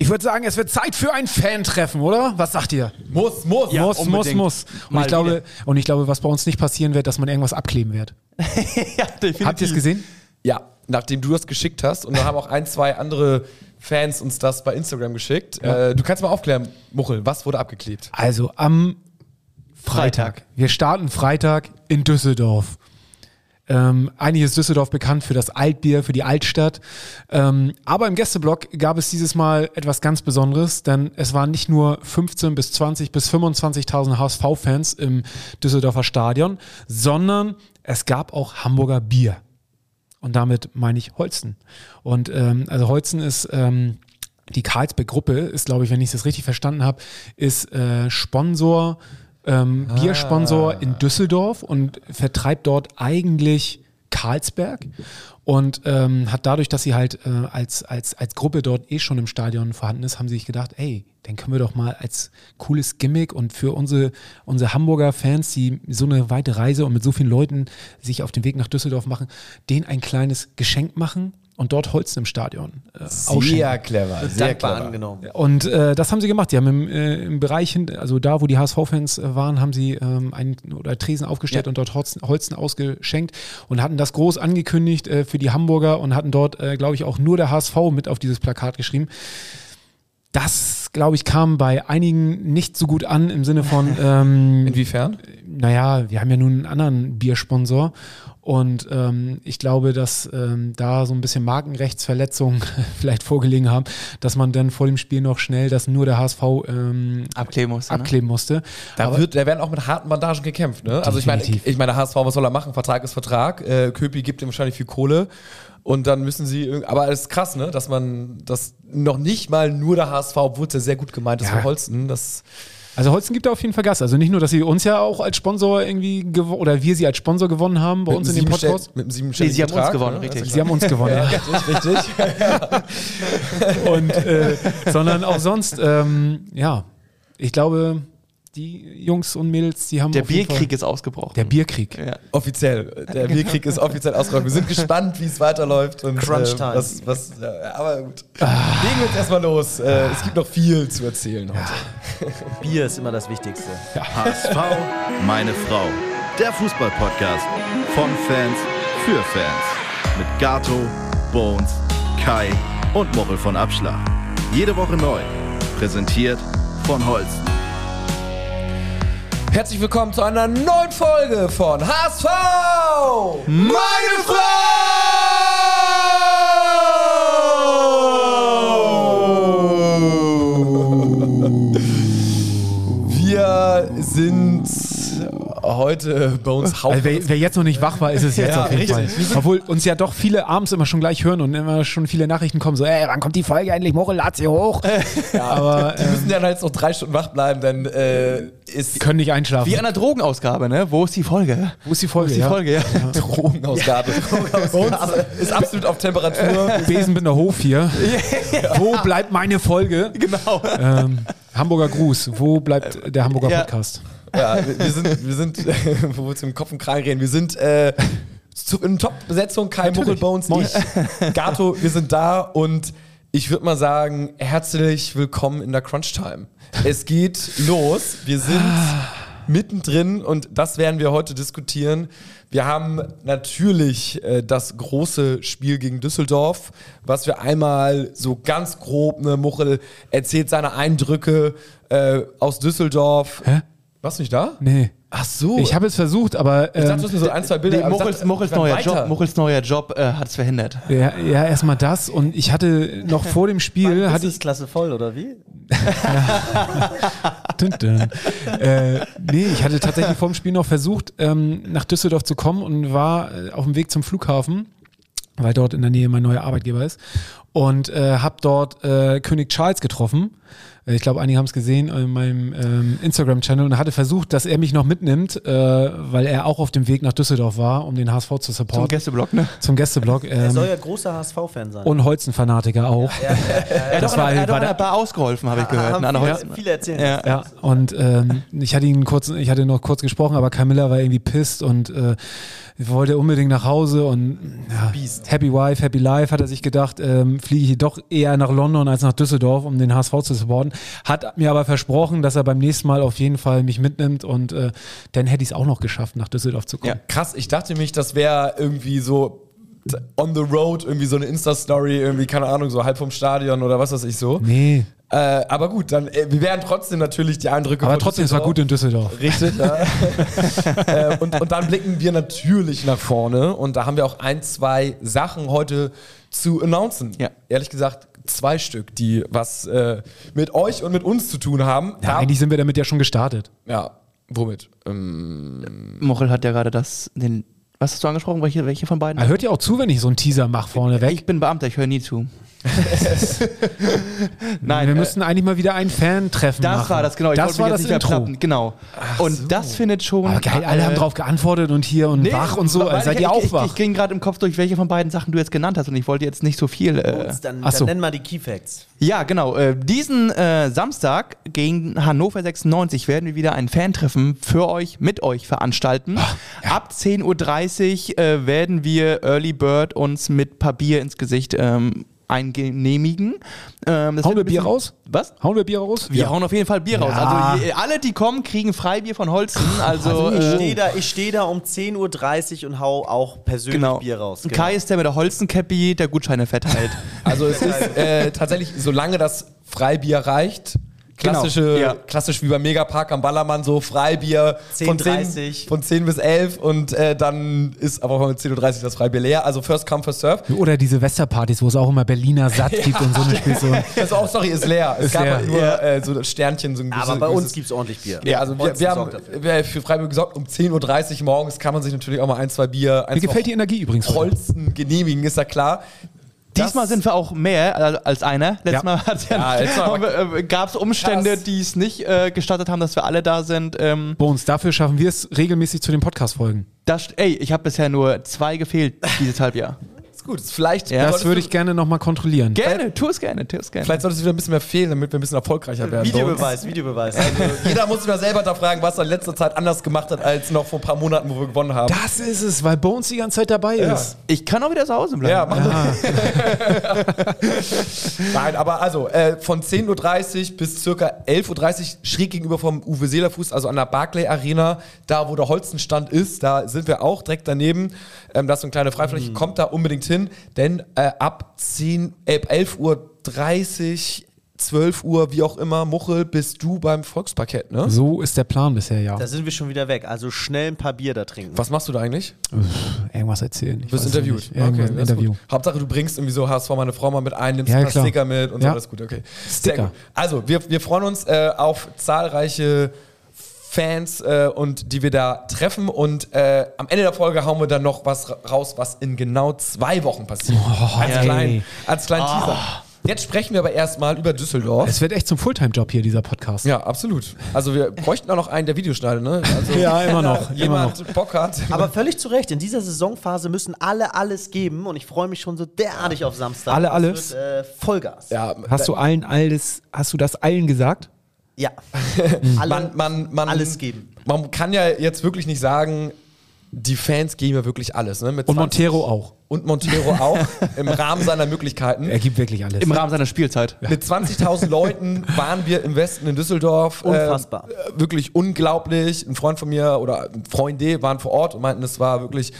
Ich würde sagen, es wird Zeit für ein Fan-Treffen, oder? Was sagt ihr? Muss, muss. muss, muss, unbedingt. muss. Und Mal ich, glaube, wieder. und ich glaube, was bei uns nicht passieren wird, dass man irgendwas abkleben wird. ja, definitiv. Habt ihr es gesehen? Ja, nachdem du das geschickt hast und dann haben auch ein, zwei andere Fans uns das bei Instagram geschickt. Äh, du kannst mal aufklären, Muchel, was wurde abgeklebt? Also am Freitag. Freitag. Wir starten Freitag in Düsseldorf. Ähm, eigentlich ist Düsseldorf bekannt für das Altbier, für die Altstadt. Ähm, aber im Gästeblock gab es dieses Mal etwas ganz Besonderes, denn es waren nicht nur 15 bis 20 bis 25.000 HSV-Fans im Düsseldorfer Stadion, sondern es gab auch Hamburger Bier. Und damit meine ich Holzen. Und ähm, also Holzen ist ähm, die Karlsberg-Gruppe, ist, glaube ich, wenn ich das richtig verstanden habe, ist äh, Sponsor, ähm, Biersponsor in Düsseldorf und vertreibt dort eigentlich Karlsberg und ähm, hat dadurch, dass sie halt äh, als, als, als Gruppe dort eh schon im Stadion vorhanden ist, haben sie sich gedacht, ey, dann können wir doch mal als cooles Gimmick und für unsere, unsere Hamburger Fans, die so eine weite Reise und mit so vielen Leuten sich auf den Weg nach Düsseldorf machen, denen ein kleines Geschenk machen und dort Holzen im Stadion äh, ausschenken. Sehr clever, sehr dankbar clever. angenommen. Und äh, das haben sie gemacht. Die haben im, äh, im Bereich, also da, wo die HSV-Fans äh, waren, haben sie ähm, einen oder Tresen aufgestellt und dort Holzen, Holzen ausgeschenkt und hatten das groß angekündigt äh, für die Hamburger und hatten dort, äh, glaube ich, auch nur der HSV mit auf dieses Plakat geschrieben. Das, glaube ich, kam bei einigen nicht so gut an im Sinne von, ähm, Inwiefern? naja, wir haben ja nun einen anderen Biersponsor und ähm, ich glaube, dass ähm, da so ein bisschen Markenrechtsverletzungen vielleicht vorgelegen haben, dass man dann vor dem Spiel noch schnell das nur der HSV ähm, Abkleben musste. Ne? abkleben musste. Da, Aber- wird, da werden auch mit harten Bandagen gekämpft. Ne? Also ich meine, Definitiv. ich meine, HSV, was soll er machen? Vertrag ist Vertrag. Äh, Köpi gibt ihm wahrscheinlich viel Kohle. Und dann müssen sie, aber es ist krass, ne? dass man das noch nicht mal nur der HSV, obwohl es ja sehr gut gemeint ist Ja. für Holsten, das Also Holzen gibt da auf jeden Fall Gas. Also nicht nur, dass sie uns ja auch als Sponsor irgendwie oder wir sie als Sponsor gewonnen haben bei uns in dem Podcast. Mit einem Nee, sie haben uns Betrag, gewonnen, ne? richtig. Sie haben uns gewonnen. Ja, ja. richtig, richtig. Und, äh, sondern auch sonst, ähm, ja, ich glaube, die Jungs und Mädels, die haben Der Bierkrieg ist ausgebrochen. Der Bierkrieg. Ja. Offiziell. Der Bierkrieg ist offiziell ausgerollt. Wir sind gespannt, wie es weiterläuft. Und, Crunch äh, Time. was, was, ja, aber gut. Legen wir jetzt erstmal los. Äh, es gibt noch viel zu erzählen heute. Bier ist immer das Wichtigste. HSV, meine Frau. Der Fußballpodcast von Fans für Fans. Mit Gato, Bones, Kai und Mochel von Abschlag. Jede Woche neu. Präsentiert von Holsten. Herzlich willkommen zu einer neuen Folge von HSV! Meine Frau! Heute bei uns Haupt. Also wer, wer jetzt noch nicht wach war, ist es jetzt Ja, auf jeden richtig. Fall. Obwohl uns ja doch viele abends immer schon gleich hören und immer schon viele Nachrichten kommen, so, ey, wann kommt die Folge endlich? Mochel, lad sie hoch. aber die äh, müssen ja jetzt noch drei Stunden wach bleiben, denn äh, ist können nicht einschlafen. Wie an der Drogenausgabe, ne? Wo ist die Folge? Wo ist die Folge? Wo ist die ja? Folge, ja. Drogenausgabe. Bei uns ist absolut auf Temperatur. Besenbinder Hof hier. Wo bleibt meine Folge? Genau. Ähm, Hamburger Gruß. Wo bleibt der Hamburger Ja. Podcast? Ja, wir, sind, wir sind, wo wir zum Kopf und Kragen reden, wir sind äh, in Top-Besetzung, Kai Muchelbones, ich, Gato, wir sind da und ich würde mal sagen, herzlich willkommen in der Crunch Time. Es geht los, wir sind mittendrin und das werden wir heute diskutieren. Wir haben natürlich äh, das große Spiel gegen Düsseldorf, was wir einmal so ganz grob, ne, Muchel erzählt seine Eindrücke äh, aus Düsseldorf. Hä? Warst du nicht da? Nee. Ach so. Ich habe es versucht, aber ich dachte, ähm, du hast mir so ein, zwei Bilder. Nee, Mochels, Mochels, neuer. Job, Mochels neuer Job äh, hat es verhindert. ja, ja erstmal das und ich hatte noch vor dem Spiel hatte ich Klasse voll, oder wie? Dün, dün. Äh, nee, ich hatte tatsächlich vor dem Spiel noch versucht, ähm, nach Düsseldorf zu kommen und war äh, auf dem Weg zum Flughafen, weil dort in der Nähe mein neuer Arbeitgeber ist. Und äh, habe dort äh, König Charles getroffen. Äh, Ich glaube, einige haben es gesehen in meinem ähm, Instagram-Channel und hatte versucht, dass er mich noch mitnimmt, äh, weil er auch auf dem Weg nach Düsseldorf war, um den HSV zu Zum supporten. Gästeblock, ne? Zum Gästeblock. Er Ähm, soll ja großer HSV-Fan sein. und Holzen-Fanatiker auch. Er hat Das war- er hat der- Bar ausgeholfen, habe ich gehört. haben ne, viele, viele erzählen. Ja. Ja, und ähm, ich hatte ihn kurz, ich hatte noch kurz gesprochen, aber Camilla war irgendwie pisst und äh, wollte unbedingt nach Hause und ja, Happy Wife, Happy Life, hat er sich gedacht. Ähm, fliege ich doch eher nach London als nach Düsseldorf, um den HSV zu supporten. Hat mir aber versprochen, dass er beim nächsten Mal auf jeden Fall mich mitnimmt und äh, dann hätte ich es auch noch geschafft, nach Düsseldorf zu kommen. Ja. Krass, ich dachte nämlich, das wäre irgendwie so on the road, irgendwie so eine Insta-Story, irgendwie, keine Ahnung, so halb vom Stadion oder was weiß ich so. Nee, Äh, aber gut, dann, äh, wir werden trotzdem natürlich die Eindrücke aber trotzdem, es war gut in Düsseldorf. Richtig, ja. äh, und, und dann blicken wir natürlich nach vorne und da haben wir auch ein, zwei Sachen heute zu announcen. Ja. Ehrlich gesagt, zwei Stück, die was äh, mit euch und mit uns zu tun haben. Ja, eigentlich sind wir damit ja schon gestartet. ja, womit? Ähm, Mochel hat ja gerade das, den, was hast du angesprochen? Welche, welche von beiden? Er hört ja auch zu, wenn ich so einen Teaser mache vorne weg. ich bin Beamter, ich höre nie zu. Nein, wir äh, müssen eigentlich mal wieder ein Fan-Treffen machen. Das war das, genau. Ich das wollte war das nicht Intro. Genau. und das findet schon. Aber geil, alle äh, haben drauf geantwortet und hier und nee, wach und so. Also seid ich, ihr auch ich, wach? Ich, ich ging gerade im Kopf durch, welche von beiden Sachen du jetzt genannt hast und ich wollte jetzt nicht so viel. Äh, dann, Ach so. dann nennen wir die Key Facts. ja, genau. Äh, diesen äh, Samstag gegen Hannover 96 werden wir wieder ein Fan-Treffen für euch, mit euch veranstalten. Ab 10.30 Uhr äh, werden wir Early Bird uns mit Papier ins Gesicht ähm, eingenehmigen. Ähm, das Hauen wir Bier raus? Was? Hauen wir Bier raus? Wir hauen auf jeden Fall Bier raus. Ja. Also je- alle, die kommen, kriegen Freibier von Holzen. Also, Also ich äh, stehe da, ich steh da um 10.30 Uhr und hau auch persönlich genau. Bier raus. Genau. Kai ist der mit der Holzencappy, der Gutscheine verteilt. also es ist äh, tatsächlich, solange das Freibier reicht, klassische, Genau, ja. klassisch wie beim Megapark am Ballermann, so Freibier von 10:30. 10, von 10 bis 11 und äh, dann ist aber von 10.30 Uhr das Freibier leer. Also first come, first serve. Oder diese Silvesterpartys, wo es auch immer Berliner Satt gibt und so eine Späße. Also auch, sorry, ist leer. Es Ist gab leer. halt nur Ja. äh, so Sternchen, so ein Aber bei uns gibt es ordentlich Bier. Ja, also wir, wir haben wir für Freiburg gesorgt, um 10.30 Uhr morgens kann man sich natürlich auch mal ein, zwei Bier, ein, Mir zwei gefällt die Energie übrigens. Holzen genehmigen, ist ja klar. Diesmal sind wir auch mehr als einer. Letztes Ja. Mal, ja, Ja, äh, gab es Umstände, die es nicht äh, gestattet haben, dass wir alle da sind. Ähm, Bones, dafür schaffen wir es regelmäßig zu den Podcast-Folgen. ey, ich habe bisher nur zwei gefehlt dieses Halbjahr. Ist gut. Vielleicht, Ja, Das solltest würde du- ich gerne nochmal kontrollieren. Gerne, tu es gerne, tu es gerne. Vielleicht sollte es wieder ein bisschen mehr fehlen, damit wir ein bisschen erfolgreicher werden. Videobeweis, Videobeweis. Jeder muss sich mal selber da fragen, was er in letzter Zeit anders gemacht hat, als noch vor ein paar Monaten, wo wir gewonnen haben. Das ist es, weil Bones die ganze Zeit dabei ist. Ich kann auch wieder zu Hause bleiben. Ja, mach Nein, aber also äh, von 10.30 Uhr bis circa 11.30 Uhr schräg gegenüber vom Uwe Seeler Fuß, also an der Barclay Arena, da wo der Holzenstand ist, da sind wir auch direkt daneben. Ähm, das ist so eine kleine Freifläche, kommt da unbedingt hin, denn äh, ab 10, äh, 11.30 Uhr, 12 Uhr, wie auch immer, Muchel, bist du beim Volksparkett, ne? So ist der Plan bisher, ja. Da sind wir schon wieder weg. Also schnell ein paar Bier da trinken. Was machst du da eigentlich? Irgendwas erzählen. Du es interviewt. das ist Interview. Hauptsache, du bringst irgendwie so HSV meine Frau mal mit ein, nimmst Ja, ein paar klar. Sticker mit und Ja. so, ist gut, okay. Sehr Sticker. gut. Also, wir, wir freuen uns äh, auf zahlreiche Fans äh, und die wir da treffen und äh, am Ende der Folge hauen wir dann noch was ra- raus, was in genau zwei Wochen passiert. als, ey. klein, als kleinen Teaser. Jetzt sprechen wir aber erstmal über Düsseldorf. Es wird echt zum Fulltime-Job hier, dieser Podcast. Ja, absolut. Also wir bräuchten auch noch einen, der Videos schneidet, ne? Also, Ja, immer noch, wenn immer jemand Bock hat. Aber völlig zu Recht, in dieser Saisonphase müssen alle alles geben und ich freue mich schon so derartig auf Samstag. Alle Das alles? Wird, äh, Vollgas. ja, Hast du allen alles, hast du das allen gesagt? Ja. alle man, man, man, alles geben. Man kann ja jetzt wirklich nicht sagen, die Fans geben ja wirklich alles. Ne? Mit Und 20 Montero auch. Und Montero auch, im Rahmen seiner Möglichkeiten. Er gibt wirklich alles. Im Rahmen seiner Spielzeit. Mit 20.000 Leuten waren wir im Westen in Düsseldorf. Unfassbar. Äh, wirklich unglaublich. Ein Freund von mir oder Freunde waren vor Ort und meinten, es war wirklich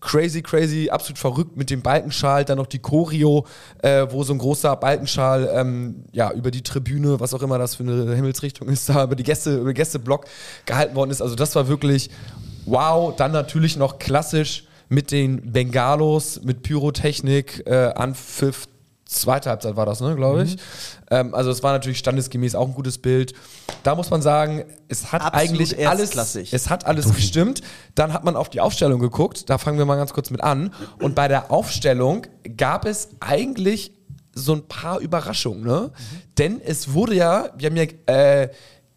crazy, crazy, absolut verrückt mit dem Balkenschal. Dann noch die Choreo, äh, wo so ein großer Balkenschal ähm, ja, über die Tribüne, was auch immer das für eine Himmelsrichtung ist, da über die Gäste, über Gästeblock gehalten worden ist. Also das war wirklich wow. Dann natürlich noch klassisch mit den Bengalos, mit Pyrotechnik, äh, Anpfiff, zweite Halbzeit war das, ne, glaube ich. Ähm, also es war natürlich standesgemäß auch ein gutes Bild. Da muss man sagen, es hat Absolut eigentlich alles, erstklassig. es hat alles gestimmt. Dann hat man auf die Aufstellung geguckt. Da fangen wir mal ganz kurz mit an. Und bei der Aufstellung gab es eigentlich so ein paar Überraschungen, ne? Denn es wurde ja, wir haben ja äh,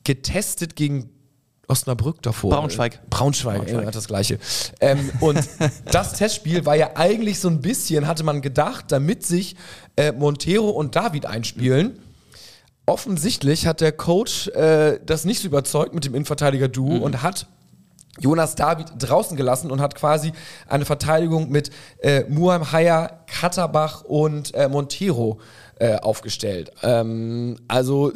getestet gegen Osnabrück davor. Braunschweig. Braunschweig, Ja, das gleiche. Ähm, und das Testspiel war ja eigentlich so ein bisschen, hatte man gedacht, damit sich äh, Montero und David einspielen. Offensichtlich hat der Coach äh, das nicht so überzeugt mit dem Innenverteidiger-Duo und hat Jonas David draußen gelassen und hat quasi eine Verteidigung mit äh, Muheim Haya, Katterbach und äh, Montero äh, aufgestellt. Ähm, also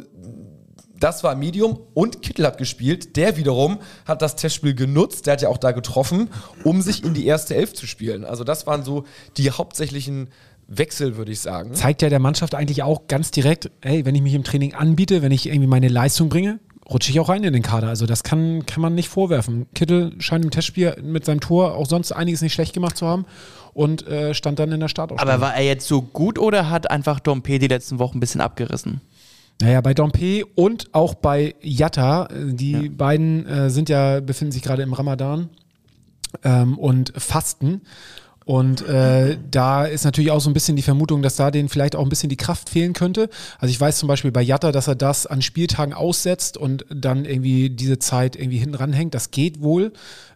das war Medium und Kittel hat gespielt. Der wiederum hat das Testspiel genutzt, der hat ja auch da getroffen, um sich in die erste Elf zu spielen. Also das waren so die hauptsächlichen Wechsel, würde ich sagen. Zeigt ja der Mannschaft eigentlich auch ganz direkt, hey, wenn ich mich im Training anbiete, wenn ich irgendwie meine Leistung bringe, rutsche ich auch rein in den Kader. Also das kann, kann man nicht vorwerfen. Kittel scheint im Testspiel mit seinem Tor auch sonst einiges nicht schlecht gemacht zu haben und äh, stand dann in der Startaufstellung. Aber war er jetzt so gut oder hat einfach Dompe die letzten Wochen ein bisschen abgerissen? Naja, bei Dompe und auch bei Yatta, äh, die ja. beiden äh, sind ja, befinden sich gerade im Ramadan ähm, und fasten. Und äh, da ist natürlich auch so ein bisschen die Vermutung, dass da denen vielleicht auch ein bisschen die Kraft fehlen könnte. Also ich weiß zum Beispiel bei Jatta, dass er das an Spieltagen aussetzt und dann irgendwie diese Zeit irgendwie hinten ranhängt. Das geht wohl.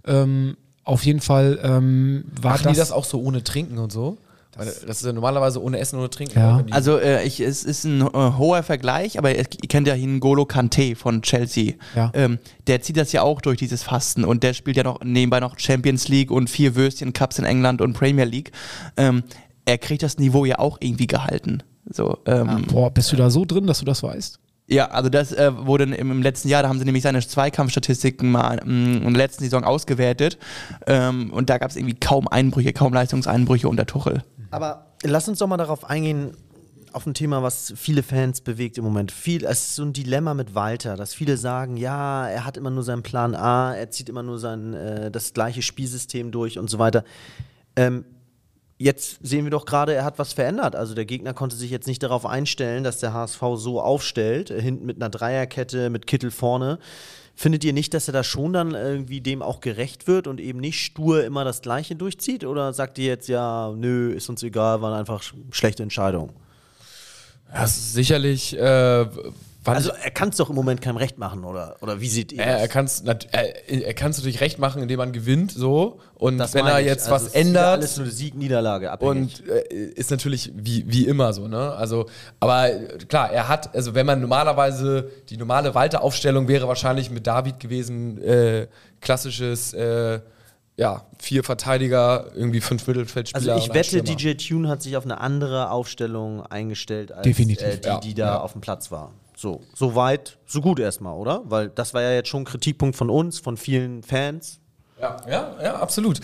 Ähm, auf jeden Fall ähm, war Machen das. die das auch so ohne Trinken und so? Das, das ist ja normalerweise ohne Essen, ohne Trinken. Ja. Also äh, ich, es ist ein äh, hoher Vergleich, aber ihr kennt ja N'Golo Kante von Chelsea. Ja. Ähm, der zieht das ja auch durch dieses Fasten und der spielt ja noch nebenbei noch Champions League und vier Würstchen Cups in England und Premier League. Ähm, er kriegt das Niveau ja auch irgendwie gehalten. So, ähm, Boah, bist du da so drin, dass du das weißt? Ja, also das äh, wurde im, im, letzten Jahr, da haben sie nämlich seine Zweikampfstatistiken mal ähm, in der letzten Saison ausgewertet ähm, und da gab es irgendwie kaum Einbrüche, kaum Leistungseinbrüche unter Tuchel. Aber lass uns doch mal darauf eingehen, auf ein Thema, was viele Fans bewegt im Moment. Viel, es ist so ein Dilemma mit Walter, dass viele sagen, ja, er hat immer nur seinen Plan A, er zieht immer nur sein, äh, das gleiche Spielsystem durch und so weiter. Ähm, jetzt sehen wir doch gerade, er hat was verändert. Also der Gegner konnte sich jetzt nicht darauf einstellen, dass der HSV so aufstellt, äh, hinten mit einer Dreierkette, mit Kittel vorne. Findet ihr nicht, dass er da schon dann irgendwie dem auch gerecht wird und eben nicht stur immer das Gleiche durchzieht? Oder sagt ihr jetzt, ja, nö, ist uns egal, waren einfach schlechte Entscheidungen? Ja, sicherlich äh, also er kann es doch im Moment keinem recht machen, oder, oder wie sieht ihr er, das? Er kann es er, er kann's natürlich recht machen, indem man gewinnt, so. Und Das wenn er ich. jetzt Also was es ist ändert. ja Alles nur Sieg, Niederlage abhängig. Und äh, ist natürlich wie, wie immer so, ne? Also, aber äh, klar, er hat, also wenn man normalerweise, die normale Walter-Aufstellung wäre wahrscheinlich mit David gewesen, äh, klassisches, äh, ja, vier Verteidiger, irgendwie fünf Mittelfeldspieler. also ich wette. DJ Tune hat sich auf eine andere Aufstellung eingestellt als Definitiv, äh, die, ja. die da Ja. auf dem Platz war. So, so weit, so gut erstmal, oder? Weil das war ja jetzt schon ein Kritikpunkt von uns, von vielen Fans. Ja, ja, ja, absolut.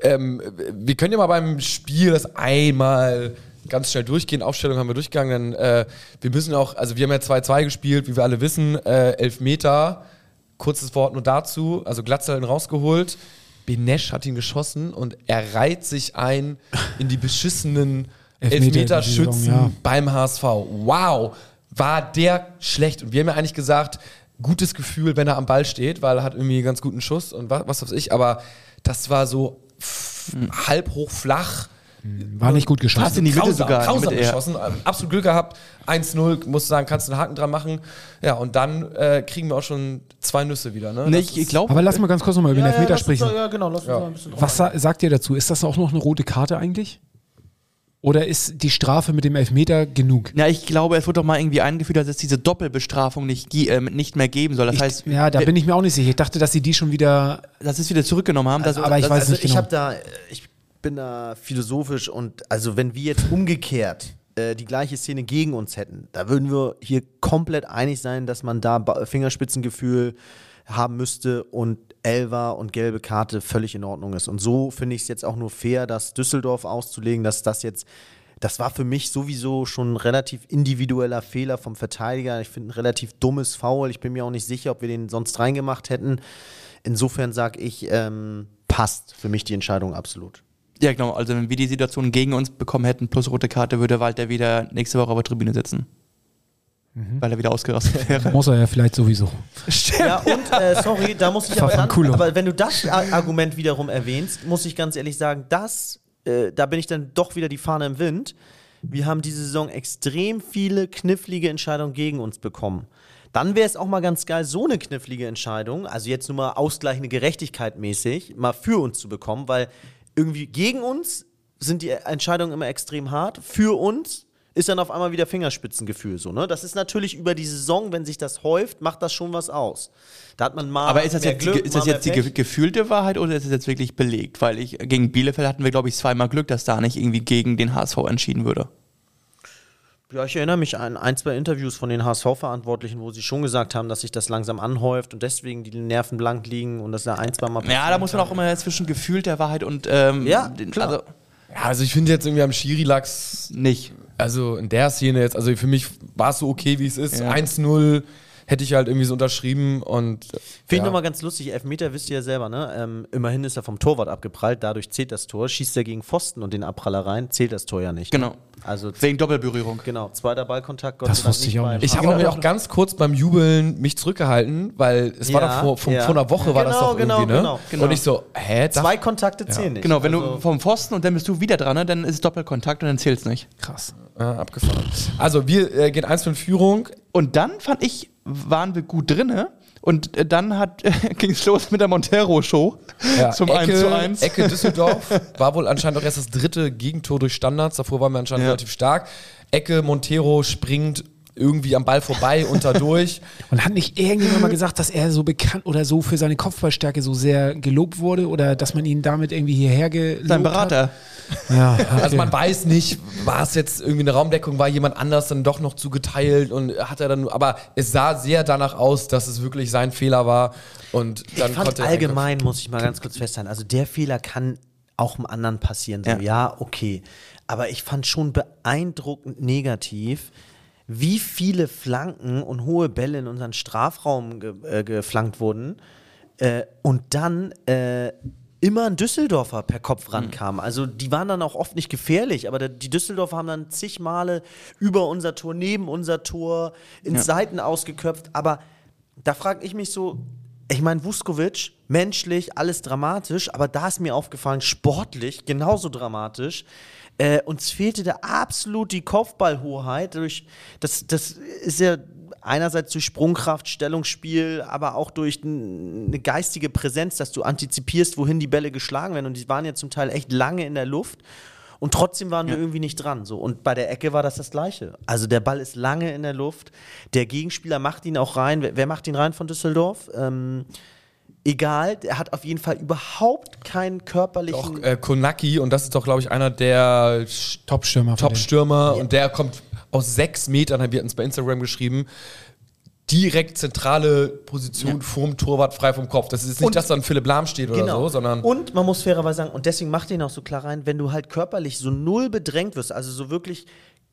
Ähm, wir können ja mal beim Spiel das einmal ganz schnell durchgehen. Aufstellung haben wir durchgegangen. Dann, äh, wir müssen auch, also wir haben ja 2-2 gespielt, wie wir alle wissen. Äh, Elfmeter. Kurzes Wort nur dazu. Also Glatzel hat ihn rausgeholt. Benesch hat ihn geschossen und er reiht sich ein in die beschissenen Elfmeter Elfmeterschützen Saison, ja. beim HSV. Wow, war der schlecht. Und wir haben ja eigentlich gesagt, gutes Gefühl, wenn er am Ball steht, weil er hat irgendwie einen ganz guten Schuss und was, was weiß ich. Aber das war so f- halb hoch flach. War nicht gut geschossen. Fast in die Mitte Grausam, sogar. grausam mit er. geschossen. Ähm, Absolut Glück gehabt. 1-0, musst du sagen, kannst du einen Haken dran machen. Ja, und dann äh, kriegen wir auch schon zwei Nüsse wieder. Ne? Nee, ich, ich glaube, Aber lass mal ganz kurz nochmal über den Elfmeter sprechen. ja, genau, lass uns Ja. mal ein bisschen drauf Was sa sagt ihr dazu? Ist das auch noch eine rote Karte eigentlich? Oder ist die Strafe mit dem Elfmeter genug? ja, ich glaube, es wird doch mal irgendwie eingeführt, dass es diese Doppelbestrafung nicht, äh, nicht mehr geben soll. Das heißt, Ich, ja, da wir- bin ich mir auch nicht sicher. Ich dachte, dass sie die schon wieder. dass sie es wieder zurückgenommen haben. Also, aber ich dass, weiß also nicht ich genau. habe da, ich bin da philosophisch und also wenn wir jetzt umgekehrt äh, die gleiche Szene gegen uns hätten, da würden wir hier komplett einig sein, dass man da Fingerspitzengefühl haben müsste und Elva und gelbe Karte völlig in Ordnung ist. Und so finde ich es jetzt auch nur fair, das Düsseldorf auszulegen, dass das jetzt das war für mich sowieso schon ein relativ individueller Fehler vom Verteidiger. Ich finde ein relativ dummes Foul. Ich bin mir auch nicht sicher, ob wir den sonst reingemacht hätten. Insofern sage ich, ähm, passt für mich die Entscheidung absolut. ja, genau. Also, wenn wir die Situation gegen uns bekommen hätten, plus rote Karte, würde Walter wieder nächste Woche auf der Tribüne sitzen. Mhm. Weil er wieder ausgerastet wäre. Muss er ja vielleicht sowieso. Ja, und äh, sorry, da muss ich aber, dann, Kulo. aber wenn du das Ar- Argument wiederum erwähnst, muss ich ganz ehrlich sagen, das, äh, da bin ich dann doch wieder die Fahne im Wind. Wir haben diese Saison extrem viele knifflige Entscheidungen gegen uns bekommen. Dann wäre es auch mal ganz geil, so eine knifflige Entscheidung, also jetzt nur mal ausgleichende Gerechtigkeit mäßig, mal für uns zu bekommen, weil irgendwie gegen uns sind die Entscheidungen immer extrem hart, für uns ist dann auf einmal wieder Fingerspitzengefühl so, ne? Das ist natürlich über die Saison, wenn sich das häuft, macht das schon was aus. Da hat man mal Aber ist das mehr jetzt, Glück, die, ist das jetzt die gefühlte Wahrheit oder ist es jetzt wirklich belegt? Weil ich gegen Bielefeld hatten wir, glaube ich, zweimal Glück, dass da nicht irgendwie gegen den HSV entschieden würde. Ja, ich erinnere mich an ein, zwei Interviews von den HSV-Verantwortlichen, wo sie schon gesagt haben, dass sich das langsam anhäuft und deswegen die Nerven blank liegen und dass da ein, zwei Mal Ja, da muss man auch immer zwischen gefühlter Wahrheit und ähm, Ja, klar. also Ja, also ich finde jetzt irgendwie am Schiri lag's, nicht. Also in der Szene jetzt, also für mich war es so okay, wie es ist. Ja. 1-0 hätte ich halt irgendwie so unterschrieben und Finde ich ja. nochmal ganz lustig, Elfmeter wisst ihr ja selber, ne? Ähm, immerhin ist er vom Torwart abgeprallt, dadurch zählt das Tor. Schießt er gegen Pfosten und den Abpraller rein, zählt das Tor ja nicht. Genau. Ne? Also, Wegen Doppelberührung. genau, zweiter Ballkontakt, Gott Das sei Dank wusste ich auch nicht. Ich habe Genau. mir auch ganz kurz beim Jubeln mich zurückgehalten, weil es war Ja, doch vor, vor, ja. vor einer Woche war das Genau, doch genau, irgendwie, ne? genau, genau. Und ich so, hä? Zwei Kontakte zählen nicht. Genau, wenn also, du vom Pfosten und dann bist du wieder dran, ne, dann ist es Doppelkontakt und dann zählt es nicht. Krass. ja, abgefahren. Also wir äh, gehen 1 in Führung. Und dann fand ich, waren wir gut drinne. Und äh, dann hat ging es los mit der Montero-Show Ja, zum Ecke, 1 zu 1. Ecke Düsseldorf war wohl anscheinend auch erst das dritte Gegentor durch Standards. Davor waren wir anscheinend Ja. relativ stark. Ecke Montero springt irgendwie am Ball vorbei, unter durch. Und hat nicht irgendjemand mal gesagt, dass er so bekannt oder so für seine Kopfballstärke so sehr gelobt wurde oder dass man ihn damit irgendwie hierher gelobt Sein Berater. Hat? Ja, okay. Also man weiß nicht, war es jetzt irgendwie eine Raumdeckung, war jemand anders dann doch noch zugeteilt und hat er dann, aber es sah sehr danach aus, dass es wirklich sein Fehler war und dann ich fand konnte er allgemein, muss ich mal ganz kurz festhalten, also der Fehler kann auch einem anderen passieren. So, Ja. ja. okay. Aber ich fand schon beeindruckend negativ, wie viele Flanken und hohe Bälle in unseren Strafraum ge äh, geflankt wurden äh, und dann äh, immer ein Düsseldorfer per Kopf rankam. Also die waren dann auch oft nicht gefährlich, aber der, die Düsseldorfer haben dann zig Male über unser Tor, neben unser Tor, ins Seiten ausgeköpft. Aber da frage ich mich so, ich meine, Vuskovic, menschlich, alles dramatisch, aber da ist mir aufgefallen, sportlich genauso dramatisch. Äh, uns fehlte da absolut die Kopfballhoheit. Durch, das, das ist ja einerseits durch Sprungkraft, Stellungsspiel, aber auch durch eine geistige Präsenz, dass du antizipierst, wohin die Bälle geschlagen werden. Und die waren ja zum Teil echt lange in der Luft. Und trotzdem waren wir irgendwie nicht dran. So. Und bei der Ecke war das das Gleiche. Also der Ball ist lange in der Luft. Der Gegenspieler macht ihn auch rein. Wer, wer macht ihn rein von Düsseldorf? Ähm, egal, der hat auf jeden Fall überhaupt keinen körperlichen. Auch äh, Konaki, und das ist doch, glaube ich, einer der Top-Stürmer. Top-Stürmer und der kommt aus sechs Metern, wir hatten es bei Instagram geschrieben, direkt zentrale Position vorm Torwart frei vom Kopf. Das ist jetzt nicht, Und- dass dann Philipp Lahm steht oder so, sondern und man muss fairerweise sagen, und deswegen macht ihn auch so klar rein, wenn du halt körperlich so null bedrängt wirst, also so wirklich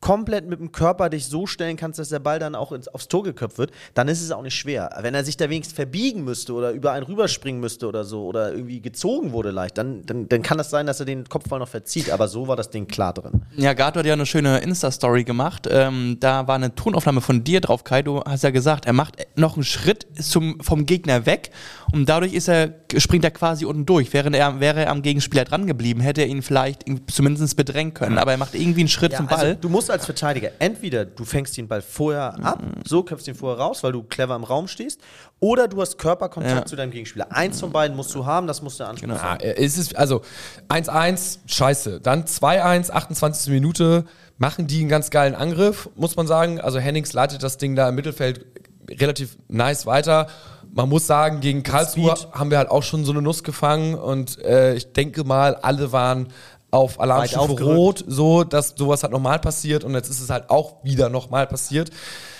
komplett mit dem Körper dich so stellen kannst, dass der Ball dann auch ins, aufs Tor geköpft wird, dann ist es auch nicht schwer. Wenn er sich da wenigstens verbiegen müsste oder über einen rüberspringen müsste oder so oder irgendwie gezogen wurde leicht, dann, dann, dann kann das sein, dass er den Kopfball noch verzieht. Aber so war das Ding klar drin. Ja, Gato hat ja eine schöne Insta-Story gemacht. Ähm, da war eine Tonaufnahme von dir drauf, Kai. Du hast ja gesagt, er macht noch einen Schritt zum, vom Gegner weg und dadurch ist er, springt er quasi unten durch. Während er, wäre er am Gegenspieler dran geblieben, hätte er ihn vielleicht zumindest bedrängen können. Aber er macht irgendwie einen Schritt Ja, zum Ball. Also, du musst als Verteidiger entweder du fängst den Ball vorher ab, so köpfst ihn vorher raus, weil du clever im Raum stehst, oder du hast Körperkontakt Ja. zu deinem Gegenspieler. Eins von beiden musst du haben, das muss der Anspruch Ah, sein. äh, es ist also 1-1, scheiße. Dann 2-1, 28. Minute, machen die einen ganz geilen Angriff, muss man sagen. Also Hennings leitet das Ding da im Mittelfeld relativ nice weiter. Man muss sagen, gegen Karlsruhe Speed. haben wir halt auch schon so eine Nuss gefangen und äh, ich denke mal, alle waren auf Alarmstufe. Rot, so dass sowas halt nochmal passiert und jetzt ist es halt auch wieder nochmal passiert.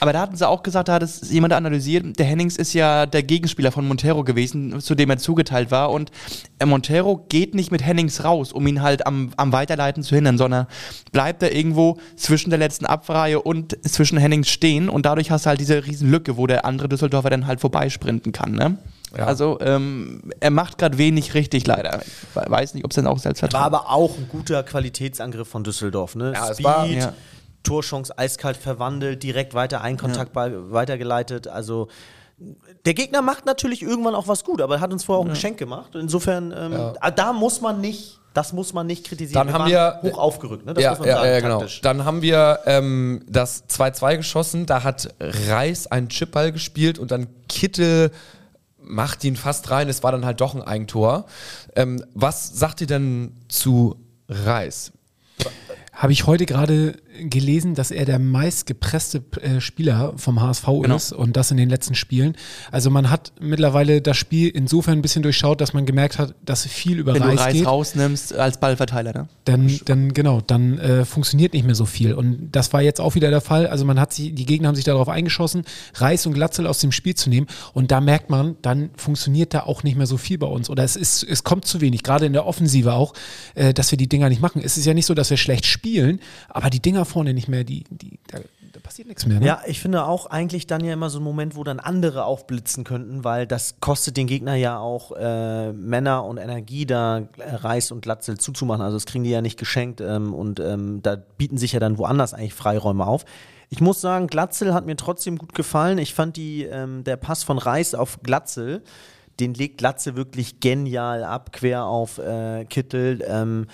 Aber da hatten sie auch gesagt, da hat es jemand analysiert, der Hennings ist ja der Gegenspieler von Montero gewesen, zu dem er zugeteilt war. Und äh, Montero geht nicht mit Hennings raus, um ihn halt am, am Weiterleiten zu hindern, sondern bleibt da irgendwo zwischen der letzten Abreihe und zwischen Hennings stehen. Und dadurch hast du halt diese riesen Lücke, wo der andere Düsseldorfer dann halt vorbeisprinten kann. Ne? Ja. Also ähm, er macht gerade wenig richtig, leider. Ich we- weiß nicht, ob es dann auch War Selbstvertrauen aber auch ein guter Qualitätsangriff von Düsseldorf. Ne? Ja, es Speed, war- Ja. Torchance eiskalt verwandelt, direkt weiter ein Kontaktball weitergeleitet. Also der Gegner macht natürlich irgendwann auch was gut, aber er hat uns vorher auch ein Geschenk gemacht. Insofern, ähm, ah, da muss man nicht, das muss man nicht kritisieren. Dann haben waren wir- hoch aufgerückt, ne? Das ja, muss man ja, sagen, ja, genau. taktisch. Dann haben wir ähm, das 2-2 geschossen. Da hat Reis einen Chipball gespielt und dann Kittel macht ihn fast rein. Es war dann halt doch ein Eigentor. Ähm, was sagt ihr denn zu Reis? Habe ich heute gerade gelesen, dass er der meistgepresste äh, Spieler vom HSV Genau. ist und das in den letzten Spielen. Also man hat mittlerweile das Spiel insofern ein bisschen durchschaut, dass man gemerkt hat, dass viel über Wenn du Reis Reis geht. rausnimmst als Ballverteiler, ne? Dann, dann genau, dann äh, funktioniert nicht mehr so viel. Und das war jetzt auch wieder der Fall. Also man hat sich, die Gegner haben sich darauf eingeschossen, Reis und Glatzel aus dem Spiel zu nehmen. Und da merkt man, dann funktioniert da auch nicht mehr so viel bei uns. Oder es ist, es kommt zu wenig, gerade in der Offensive auch, äh, dass wir die Dinger nicht machen. Es ist ja nicht so, dass wir schlecht spielen, aber die Dinger vorne nicht mehr, die, die, da, da passiert nichts mehr. Ne? Ja, ich finde auch eigentlich dann ja immer so ein Moment, wo dann andere aufblitzen könnten, weil das kostet den Gegner ja auch äh, Männer und Energie, da äh, Reis und Glatzel zuzumachen. Also das kriegen die ja nicht geschenkt ähm, und ähm, da bieten sich ja dann woanders eigentlich Freiräume auf. Ich muss sagen, Glatzel hat mir trotzdem gut gefallen. Ich fand die, ähm, der Pass von Reis auf Glatzel, den legt Glatzel wirklich genial ab, quer auf äh, Kittel. Ähm,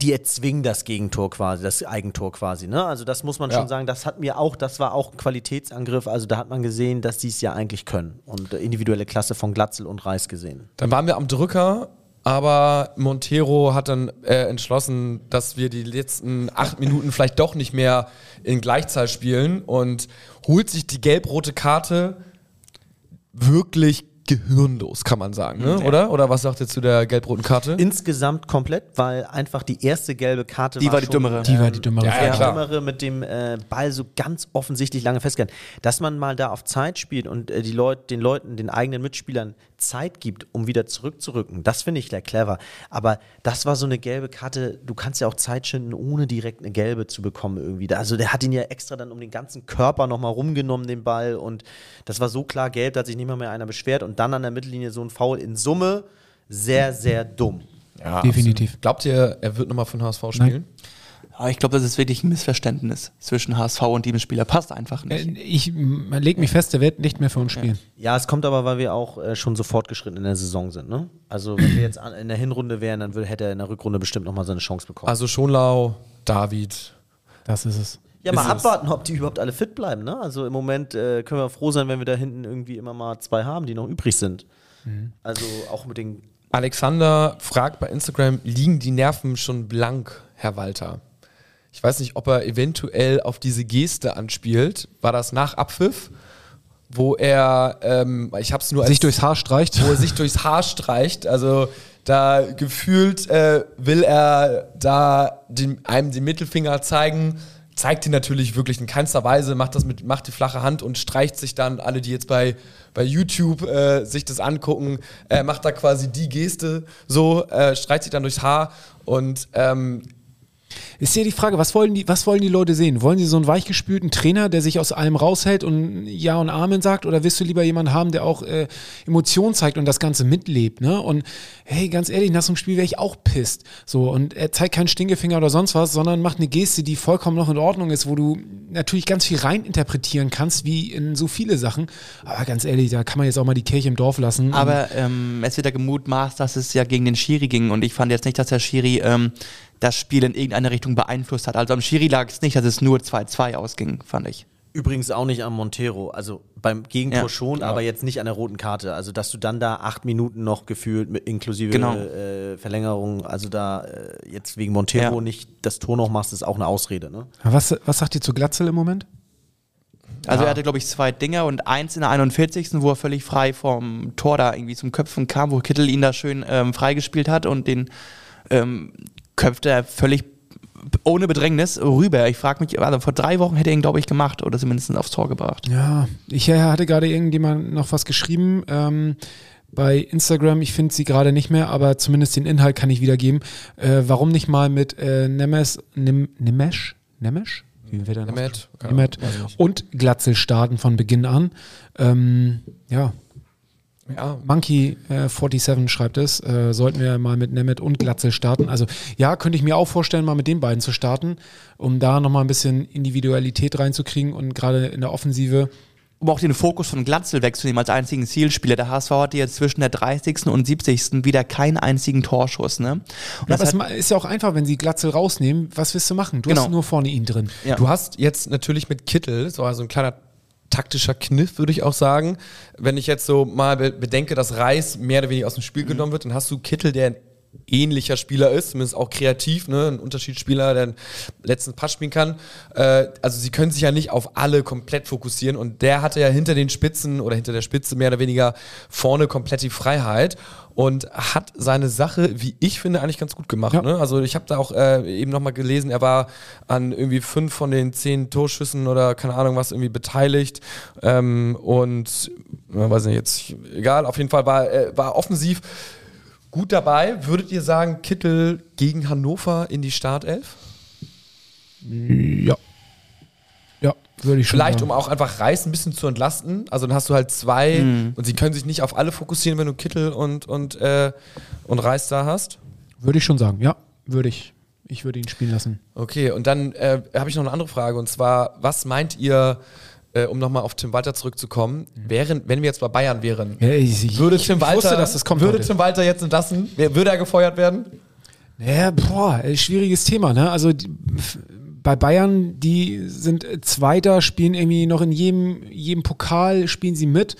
die erzwingen das Gegentor quasi, das Eigentor quasi. Ne? Also das muss man Ja. schon sagen, das hat mir auch, das war auch ein Qualitätsangriff. Also da hat man gesehen, dass die es ja eigentlich können und äh, individuelle Klasse von Glatzel und Reis gesehen. Dann waren wir am Drücker, aber Montero hat dann äh, entschlossen, dass wir die letzten acht Minuten vielleicht doch nicht mehr in Gleichzahl spielen und holt sich die gelb-rote Karte wirklich gehirnlos, kann man sagen, ne? oder? Oder was sagt ihr zu der gelb-roten Karte? Insgesamt komplett, weil einfach die erste gelbe Karte Die war die schon, dümmere. Die war die dümmere. Ja, Ja, klar. dümmere mit dem äh, Ball so ganz offensichtlich lange festgehalten. Dass man mal da auf Zeit spielt und äh, die Leut, den Leuten, den eigenen Mitspielern Zeit gibt, um wieder zurückzurücken, das finde ich sehr clever. Aber das war so eine gelbe Karte, du kannst ja auch Zeit schinden, ohne direkt eine gelbe zu bekommen irgendwie. Also der hat ihn ja extra dann um den ganzen Körper nochmal rumgenommen, den Ball. Und das war so klar gelb, da hat sich nicht mal mehr einer beschwert. Und dann an der Mittellinie so ein Foul in Summe sehr, sehr dumm. Ja, Definitiv. absolut. Glaubt ihr, er wird nochmal für den HSV spielen? Aber ich glaube, das ist wirklich ein Missverständnis zwischen HSV und diesem Spieler. Passt einfach Äh, nicht. Ich lege mich fest, der wird nicht mehr für uns spielen. Ja, es kommt aber, weil wir auch äh, schon so fortgeschritten in der Saison sind. Ne? Also, wenn wir jetzt an, in der Hinrunde wären, dann würde, hätte er in der Rückrunde bestimmt nochmal seine Chance bekommen. Also Schonlau, David. Das ist es. ja, mal abwarten, ob die überhaupt alle fit bleiben. Ne? Also, im Moment äh, können wir froh sein, wenn wir da hinten irgendwie immer mal zwei haben, die noch übrig sind. Also, auch mit den. Alexander fragt bei Instagram, liegen die Nerven schon blank, Herr Walter? Ich weiß nicht, ob er eventuell auf diese Geste anspielt. War das nach Abpfiff, wo er, ähm, ich habe es nur als Sich durchs Haar streicht. wo er sich durchs Haar streicht. Also da gefühlt äh, will er da den, einem den Mittelfinger zeigen, zeigt ihn natürlich wirklich in keinster Weise, macht das mit, macht die flache Hand und streicht sich dann, alle, die jetzt bei, bei YouTube äh, sich das angucken, äh, macht da quasi die Geste so, äh, streicht sich dann durchs Haar und ähm, Ist ja die Frage, was wollen die, was wollen die Leute sehen? Wollen sie so einen weichgespülten Trainer, der sich aus allem raushält und Ja und Amen sagt? Oder willst du lieber jemanden haben, der auch äh, Emotionen zeigt und das Ganze mitlebt? Ne? Und hey, ganz ehrlich, nach so einem Spiel wäre ich auch pisst. So, und er zeigt keinen Stinkefinger oder sonst was, sondern macht eine Geste, die vollkommen noch in Ordnung ist, wo du natürlich ganz viel reininterpretieren kannst, wie in so viele Sachen. Aber ganz ehrlich, da kann man jetzt auch mal die Kirche im Dorf lassen. Aber ähm, es wird ja gemutmaßt, dass es ja gegen den Schiri ging und ich fand jetzt nicht, dass der Schiri ähm, das Spiel in irgendeine Richtung beeinflusst hat. Also am Schiri lag es nicht, dass es nur 2-2 ausging, fand ich. Übrigens auch nicht am Montero. Also beim Gegentor Ja. schon, aber jetzt nicht an der roten Karte. Also, dass du dann da acht Minuten noch gefühlt mit inklusive Genau. äh, Verlängerung, also da äh, jetzt wegen Montero Ja. nicht das Tor noch machst, ist auch eine Ausrede. Ne? was, was sagt ihr zu Glatzel im Moment? Also er hatte, glaube ich, zwei Dinger und eins in der 41., wo er völlig frei vom Tor da irgendwie zum Köpfen kam, wo Kittel ihn da schön ähm, freigespielt hat und den ähm, köpfte er völlig ohne Bedrängnis rüber. Ich frage mich, also vor drei Wochen hätte er ihn, glaube ich, gemacht oder zumindest aufs Tor gebracht. Ja, ich hatte gerade irgendjemand noch was geschrieben ähm, bei Instagram. Ich finde sie gerade nicht mehr, aber zumindest den Inhalt kann ich wiedergeben. Äh, warum nicht mal mit äh, Nemes, Nim, Nimesh? Nemesh? Wie wird er ich nicht. Und Glatzel starten von Beginn an. Ähm, ja, ja, Monkey äh, 47 schreibt es, äh, sollten wir mal mit Nemeth und Glatzel starten. Also ja, könnte ich mir auch vorstellen, mal mit den beiden zu starten, um da nochmal ein bisschen Individualität reinzukriegen und gerade in der Offensive Um auch den Fokus von Glatzel wegzunehmen als einzigen Zielspieler. Der HSV hatte jetzt zwischen der 30. und 70. wieder keinen einzigen Torschuss. Ne? Und Ja, das hat, ist ja auch einfach, wenn sie Glatzel rausnehmen. Was willst du machen? Du Genau. hast nur vorne ihn drin. Ja. Du hast jetzt natürlich mit Kittel, so also ein kleiner taktischer Kniff, würde ich auch sagen. Wenn ich jetzt so mal be bedenke, dass Reis mehr oder weniger aus dem Spiel genommen wird, dann hast du Kittel, der ähnlicher Spieler ist, zumindest auch kreativ, ne? ein Unterschiedsspieler, der letzten Pass spielen kann. Äh, also sie können sich ja nicht auf alle komplett fokussieren und der hatte ja hinter den Spitzen oder hinter der Spitze mehr oder weniger vorne komplett die Freiheit und hat seine Sache, wie ich finde, eigentlich ganz gut gemacht. Ja. Ne? Also ich habe da auch äh, eben nochmal gelesen, er war an irgendwie fünf von den zehn Torschüssen oder keine Ahnung was irgendwie beteiligt ähm, und äh, weiß nicht jetzt, egal, auf jeden Fall war, äh, war offensiv gut dabei. Würdet ihr sagen, Kittel gegen Hannover in die Startelf? Ja. Ja, würde ich schon Vielleicht, sagen. um auch einfach Reis ein bisschen zu entlasten. Also dann hast du halt zwei und sie können sich nicht auf alle fokussieren, wenn du Kittel und, und, äh, und Reis da hast. Würde ich schon sagen, ja, würde ich. Ich würde ihn spielen lassen. Okay, und dann äh, habe ich noch eine andere Frage und zwar, was meint ihr, äh, um nochmal auf Tim Walter zurückzukommen, wären, wenn wir jetzt bei Bayern wären, Ja, ich, ich, würde Tim Walter, wusste, das kommt würde. Tim Walter jetzt entlassen? Würde er gefeuert werden? Ja, boah, schwieriges Thema, ne? Also die, bei Bayern, die sind Zweiter, spielen irgendwie noch in jedem, jedem Pokal, spielen sie mit,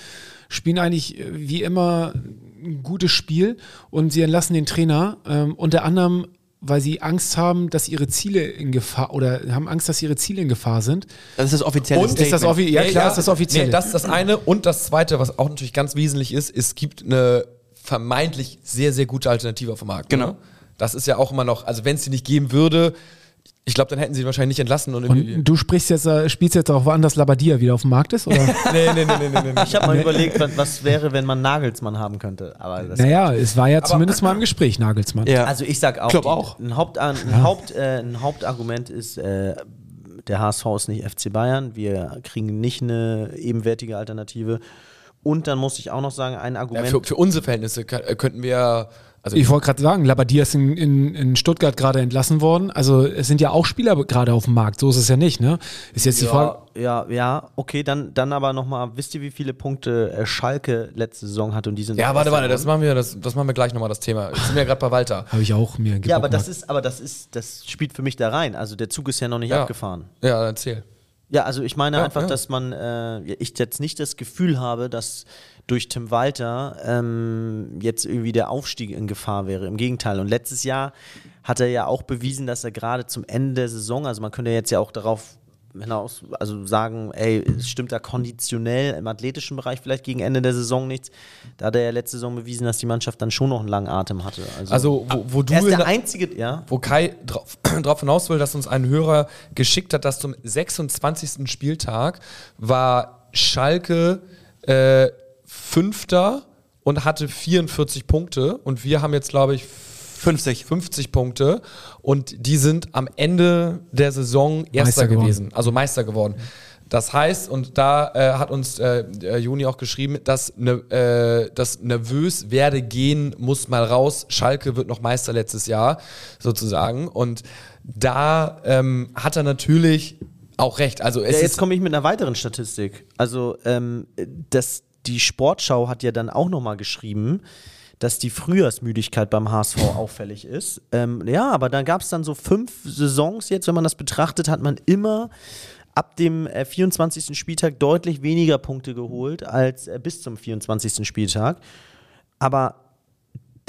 spielen eigentlich äh, wie immer ein gutes Spiel und sie entlassen den Trainer, ähm, unter anderem, weil sie Angst haben, dass ihre Ziele in Gefahr oder haben Angst, dass ihre Ziele in Gefahr sind. Das ist das offizielle Und Statement. ist das offi- ja, klar, ist das offiziell. Nee, das ist das eine. Und das zweite, was auch natürlich ganz wesentlich ist, es gibt eine vermeintlich sehr, sehr gute Alternative auf dem Markt. Genau. Ne? Das ist ja auch immer noch, also wenn es sie nicht geben würde, ich glaube, dann hätten sie ihn wahrscheinlich nicht entlassen. Und, Und du sprichst jetzt, äh, spielst jetzt darauf an, dass Labadia wieder auf dem Markt ist? Oder? nee, nee, nee, nee, nee, nee. Ich habe mal überlegt, was, wäre, wenn man Nagelsmann haben könnte. Aber das naja, es war ja zumindest mal im Gespräch, Nagelsmann. ja. Also ich sag auch, Glaub die, auch. Ein, Haupt, ein, Haupt, äh, ein Hauptargument ist, äh, der HSV ist nicht FC Bayern, wir kriegen nicht eine ebenwertige Alternative. Und dann muss ich auch noch sagen, ein Ja, Argument. für, für unsere Verhältnisse könnten wir, also Ich wollte gerade sagen, Labadia ist in, in, in Stuttgart gerade entlassen worden. Also es sind ja auch Spieler gerade auf dem Markt. So ist es ja nicht, ne? Ist jetzt die Frage. ja, ja, ja, okay, dann, dann aber nochmal, wisst ihr, wie viele Punkte äh, Schalke letzte Saison hat und die sind ja, warte, warte, das machen wir, das, das machen wir gleich nochmal das Thema. Jetzt sind wir ja gerade bei Walter. Habe ich auch mir Ja, aber das ist, aber das ist, das spielt für mich da rein. Also der Zug ist ja noch nicht Ja. abgefahren. Ja, erzähl. Ja, also ich meine Ja, einfach, ja. dass man, äh, ich jetzt nicht das Gefühl habe, dass durch Tim Walter ähm, jetzt irgendwie der Aufstieg in Gefahr wäre. Im Gegenteil. Und letztes Jahr hat er ja auch bewiesen, dass er gerade zum Ende der Saison, also man könnte jetzt ja auch darauf hinaus, also sagen, ey, es stimmt da konditionell im athletischen Bereich vielleicht gegen Ende der Saison nichts. Da hat er ja letzte Saison bewiesen, dass die Mannschaft dann schon noch einen langen Atem hatte. Also, Also, wo, wo du er ist der- einzige, ja. wo Kai drauf, drauf hinaus will, dass uns ein Hörer geschickt hat, dass zum 26. Spieltag war Schalke äh, Fünfter und hatte 44 Punkte und wir haben jetzt, glaube ich, 50. 50 Punkte und die sind am Ende der Saison Erster Meister geworden. gewesen, also Meister geworden. Das heißt, und da äh, hat uns äh, Juni auch geschrieben, dass ne, äh, das nervös werde gehen muss mal raus. Schalke wird noch Meister letztes Jahr sozusagen und da ähm, hat er natürlich auch recht. Also es Ja, jetzt komme ich mit einer weiteren Statistik. Also ähm, das, die Sportschau hat ja dann auch nochmal geschrieben, dass die Frühjahrsmüdigkeit beim HSV auffällig ist. Ähm, ja, aber da gab es dann so fünf Saisons jetzt, wenn man das betrachtet, hat man immer ab dem äh, 24. Spieltag deutlich weniger Punkte geholt als äh, bis zum 24. Spieltag. Aber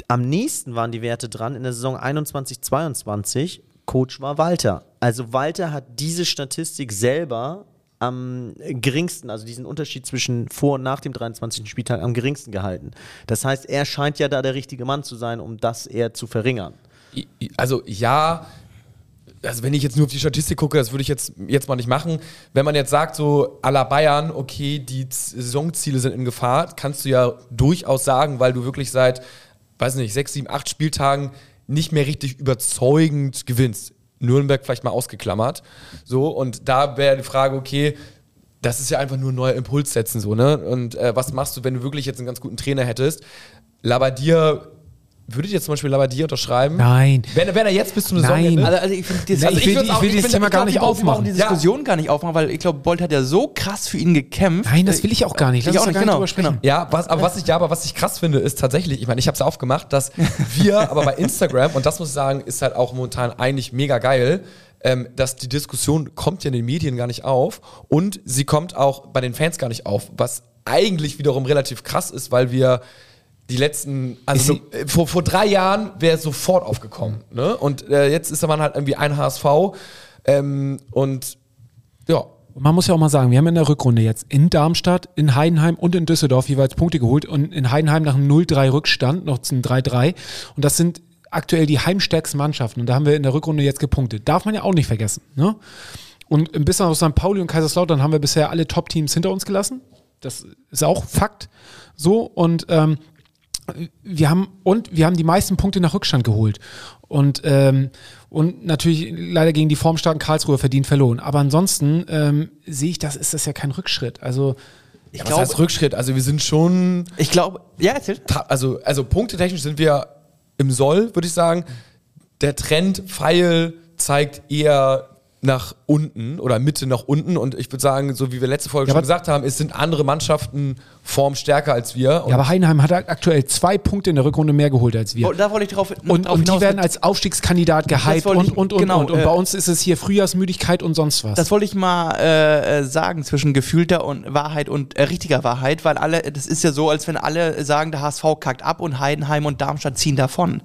am nächsten waren die Werte dran in der Saison 21-22. Coach war Walter. Also Walter hat diese Statistik selber am geringsten, also diesen Unterschied zwischen vor und nach dem 23. Spieltag am geringsten gehalten. Das heißt, er scheint ja da der richtige Mann zu sein, um das eher zu verringern. also ja, also wenn ich jetzt nur auf die Statistik gucke, das würde ich jetzt, jetzt mal nicht machen. Wenn man jetzt sagt, so à la Bayern, okay, die Saisonziele sind in Gefahr, kannst du ja durchaus sagen, weil du wirklich seit, weiß nicht, sechs, sieben, acht Spieltagen nicht mehr richtig überzeugend gewinnst. Nürnberg vielleicht mal ausgeklammert. So, und da wäre die Frage, okay, das ist ja einfach nur ein neuer Impuls setzen, so, ne? Und äh, was machst du, wenn du wirklich jetzt einen ganz guten Trainer hättest? Labadier, würdet ihr zum Beispiel Labadier unterschreiben? Nein. Wenn, wenn er jetzt bis zum Nein. Saisonende. Also, also ich finde das, Nee, also ich will- ich will dieses find- Thema gar nicht aufmachen. die Diskussion gar nicht aufmachen, weil ich glaube, Bolt hat ja so krass für ihn gekämpft. Nein, das will ich auch gar nicht. Lass Ich uns auch nicht, gar genau, nicht drüber sprechen. Ja, was, aber was ich ja, aber was ich krass finde, ist tatsächlich, ich meine, ich habe es ja aufgemacht, dass wir aber bei Instagram, und das muss ich sagen, ist halt auch momentan eigentlich mega geil, ähm, dass die Diskussion kommt ja in den Medien gar nicht auf und sie kommt auch bei den Fans gar nicht auf, was eigentlich wiederum relativ krass ist, weil wir die letzten, also so, äh, vor, vor drei Jahren wäre es sofort aufgekommen. Ne? Und äh, jetzt ist man halt irgendwie ein HSV ähm, und ja, Man muss ja auch mal sagen, wir haben in der Rückrunde jetzt in Darmstadt, in Heidenheim und in Düsseldorf jeweils Punkte geholt und in Heidenheim nach einem 0-3 Rückstand noch zum 3-3. Und das sind aktuell die heimstärksten Mannschaften. Und da haben wir in der Rückrunde jetzt gepunktet. Darf man ja auch nicht vergessen. Ne? Und ein bisschen aus St. Pauli und Kaiserslautern haben wir bisher alle Top-Teams hinter uns gelassen. Das ist auch Fakt. So. Und ähm, wir haben und wir haben die meisten Punkte nach Rückstand geholt und ähm, und natürlich leider gegen die formstarken Karlsruhe verdient verloren. Aber ansonsten ähm, sehe ich, das ist das ja kein Rückschritt. Also ich glaube, heißt Rückschritt. Also wir sind schon, Ich glaube, ja, erzähl. also, also punktetechnisch sind wir im Soll, würde ich sagen. Der Trend, Pfeil zeigt eher nach unten oder Mitte nach unten. Und ich würde sagen, so wie wir letzte Folge Ja, schon gesagt haben, es sind andere Mannschaften formstärker als wir. Und ja, aber Heidenheim hat aktuell zwei Punkte in der Rückrunde mehr geholt als wir. Oh, Da wollte ich drauf Und, drauf und die werden als Aufstiegskandidat gehypt wollte und, ich- und, und, genau, und. Und äh, bei uns ist es hier Frühjahrsmüdigkeit und sonst was. Das wollte ich mal äh, äh, sagen zwischen gefühlter und Wahrheit und äh, richtiger Wahrheit, weil alle, das ist ja so, als wenn alle sagen, der HSV kackt ab und Heidenheim und Darmstadt ziehen davon.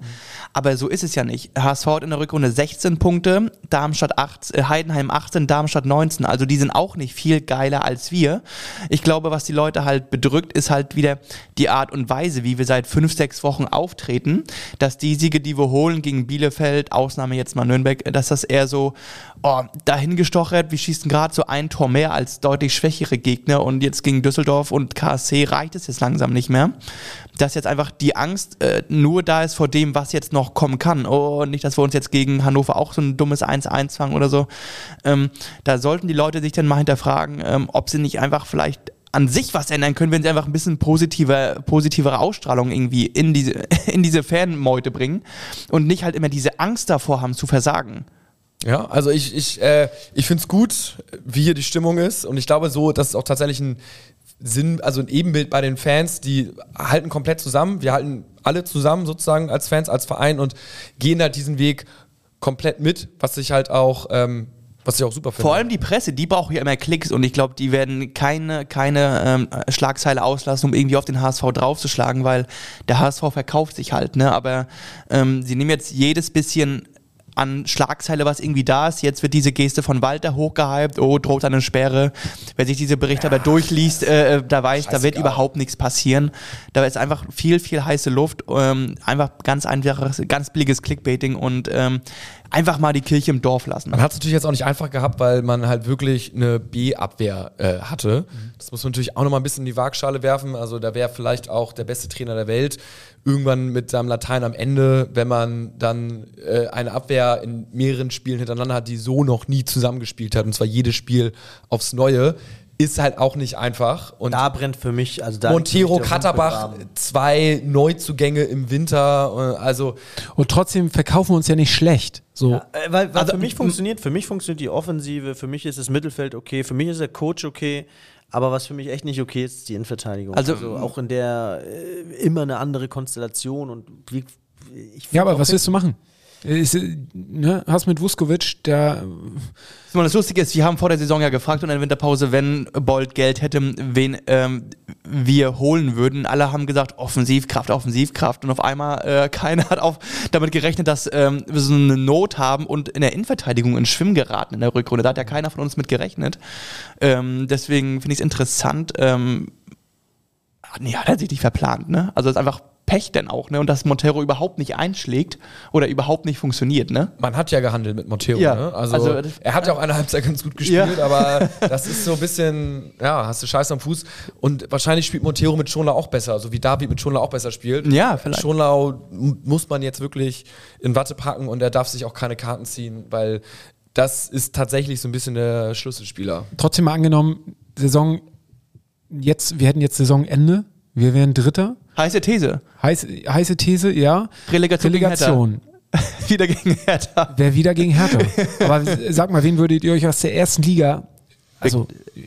Aber so ist es ja nicht. HSV hat in der Rückrunde 16 Punkte, Darmstadt 8, äh, Heidenheim 18, Darmstadt 19. Also die sind auch nicht viel geiler als wir. Ich glaube, was die Leute halt bedrückt, ist halt wieder die Art und Weise, wie wir seit fünf, sechs Wochen auftreten, dass die Siege, die wir holen gegen Bielefeld, Ausnahme jetzt mal Nürnberg, dass das eher so oh, dahingestochert, wir schießen gerade so ein Tor mehr als deutlich schwächere Gegner und jetzt gegen Düsseldorf und KSC reicht es jetzt langsam nicht mehr. Dass jetzt einfach die Angst äh, nur da ist vor dem, was jetzt noch kommen kann. Oh, nicht, dass wir uns jetzt gegen Hannover auch so ein dummes 1-1 fangen oder so. Ähm, da sollten die Leute sich dann mal hinterfragen, ähm, ob sie nicht einfach vielleicht an sich was ändern können, wenn sie einfach ein bisschen positiver, positivere Ausstrahlung irgendwie in diese, in diese Fanmeute bringen und nicht halt immer diese Angst davor haben zu versagen. Ja, also ich, ich, äh, ich finde es gut, wie hier die Stimmung ist. Und ich glaube so, dass es auch tatsächlich ein Sinn, also ein Ebenbild bei den Fans, die halten komplett zusammen. Wir halten alle zusammen sozusagen als Fans, als Verein und gehen halt diesen Weg komplett mit, was ich halt auch, ähm, was ich auch super finde. Vor allem die Presse, die braucht ja immer Klicks und ich glaube, die werden keine, keine ähm, Schlagzeile auslassen, um irgendwie auf den HSV draufzuschlagen, weil der HSV verkauft sich halt, ne? Aber ähm, sie nehmen jetzt jedes bisschen an Schlagzeile, was irgendwie da ist. Jetzt wird diese Geste von Walter hochgehypt, oh, droht eine Sperre. Wer sich diese Berichte aber durchliest, äh, äh, da weiß, da wird überhaupt nichts passieren. Da ist einfach viel, viel heiße Luft. Ähm, einfach ganz einfaches, ganz billiges Clickbaiting und ähm, einfach mal die Kirche im Dorf lassen. Man hat es natürlich jetzt auch nicht einfach gehabt, weil man halt wirklich eine B-Abwehr äh, hatte. Das muss man natürlich auch nochmal ein bisschen in die Waagschale werfen. Also da wäre vielleicht auch der beste Trainer der Welt irgendwann mit seinem Latein am Ende, wenn man dann äh, eine Abwehr in mehreren Spielen hintereinander hat, die so noch nie zusammengespielt hat, und zwar jedes Spiel aufs Neue, ist halt auch nicht einfach. Und Da brennt für mich, also da Montero, Katterbach, zwei Neuzugänge im Winter, äh, also und trotzdem verkaufen wir uns ja nicht schlecht. So. Äh, weil weil Also, für mich funktioniert, für mich funktioniert die Offensive, für mich ist das Mittelfeld okay, für mich ist der Coach okay, aber was für mich echt nicht okay ist, ist die Innenverteidigung. Also- Also, auch in der äh, immer eine andere Konstellation und wie, ich Ja, aber was willst du machen? Ist, äh, ne, hast mit Vuskovic, der das Lustige ist, wir haben vor der Saison ja gefragt und in der Winterpause, wenn Bolt Geld hätte, wen ähm, wir holen würden. Alle haben gesagt, Offensivkraft, Offensivkraft. Und auf einmal, äh, keiner hat auch damit gerechnet, dass ähm, wir so eine Not haben und in der Innenverteidigung in Schwimm geraten in der Rückrunde. Da hat ja keiner von uns mit gerechnet. Ähm, deswegen finde ich es interessant. Ähm, ah, nee, hat er sich nicht verplant, ne? Also ist einfach Pech denn auch, ne? Und dass Montero überhaupt nicht einschlägt oder überhaupt nicht funktioniert, ne? man hat ja gehandelt mit Montero. Ja, ne? also, also er hat ja auch eine Halbzeit ganz gut gespielt, Ja. aber das ist so ein bisschen, ja, hast du Scheiß am Fuß. Und wahrscheinlich spielt Montero mit Schonlau auch besser, so wie David mit Schonlau auch besser spielt. Ja, vielleicht. Schonlau muss man jetzt wirklich in Watte packen und er darf sich auch keine Karten ziehen, weil das ist tatsächlich so ein bisschen der Schlüsselspieler. trotzdem mal angenommen, Saison, jetzt, wir hätten jetzt Saisonende, wir wären Dritter. Heiße These. Heiß, heiße These, ja. Relegation Relegation. Wieder gegen Hertha. Wäre wieder gegen Hertha. Aber sag mal, wen würdet ihr euch aus der ersten Liga, also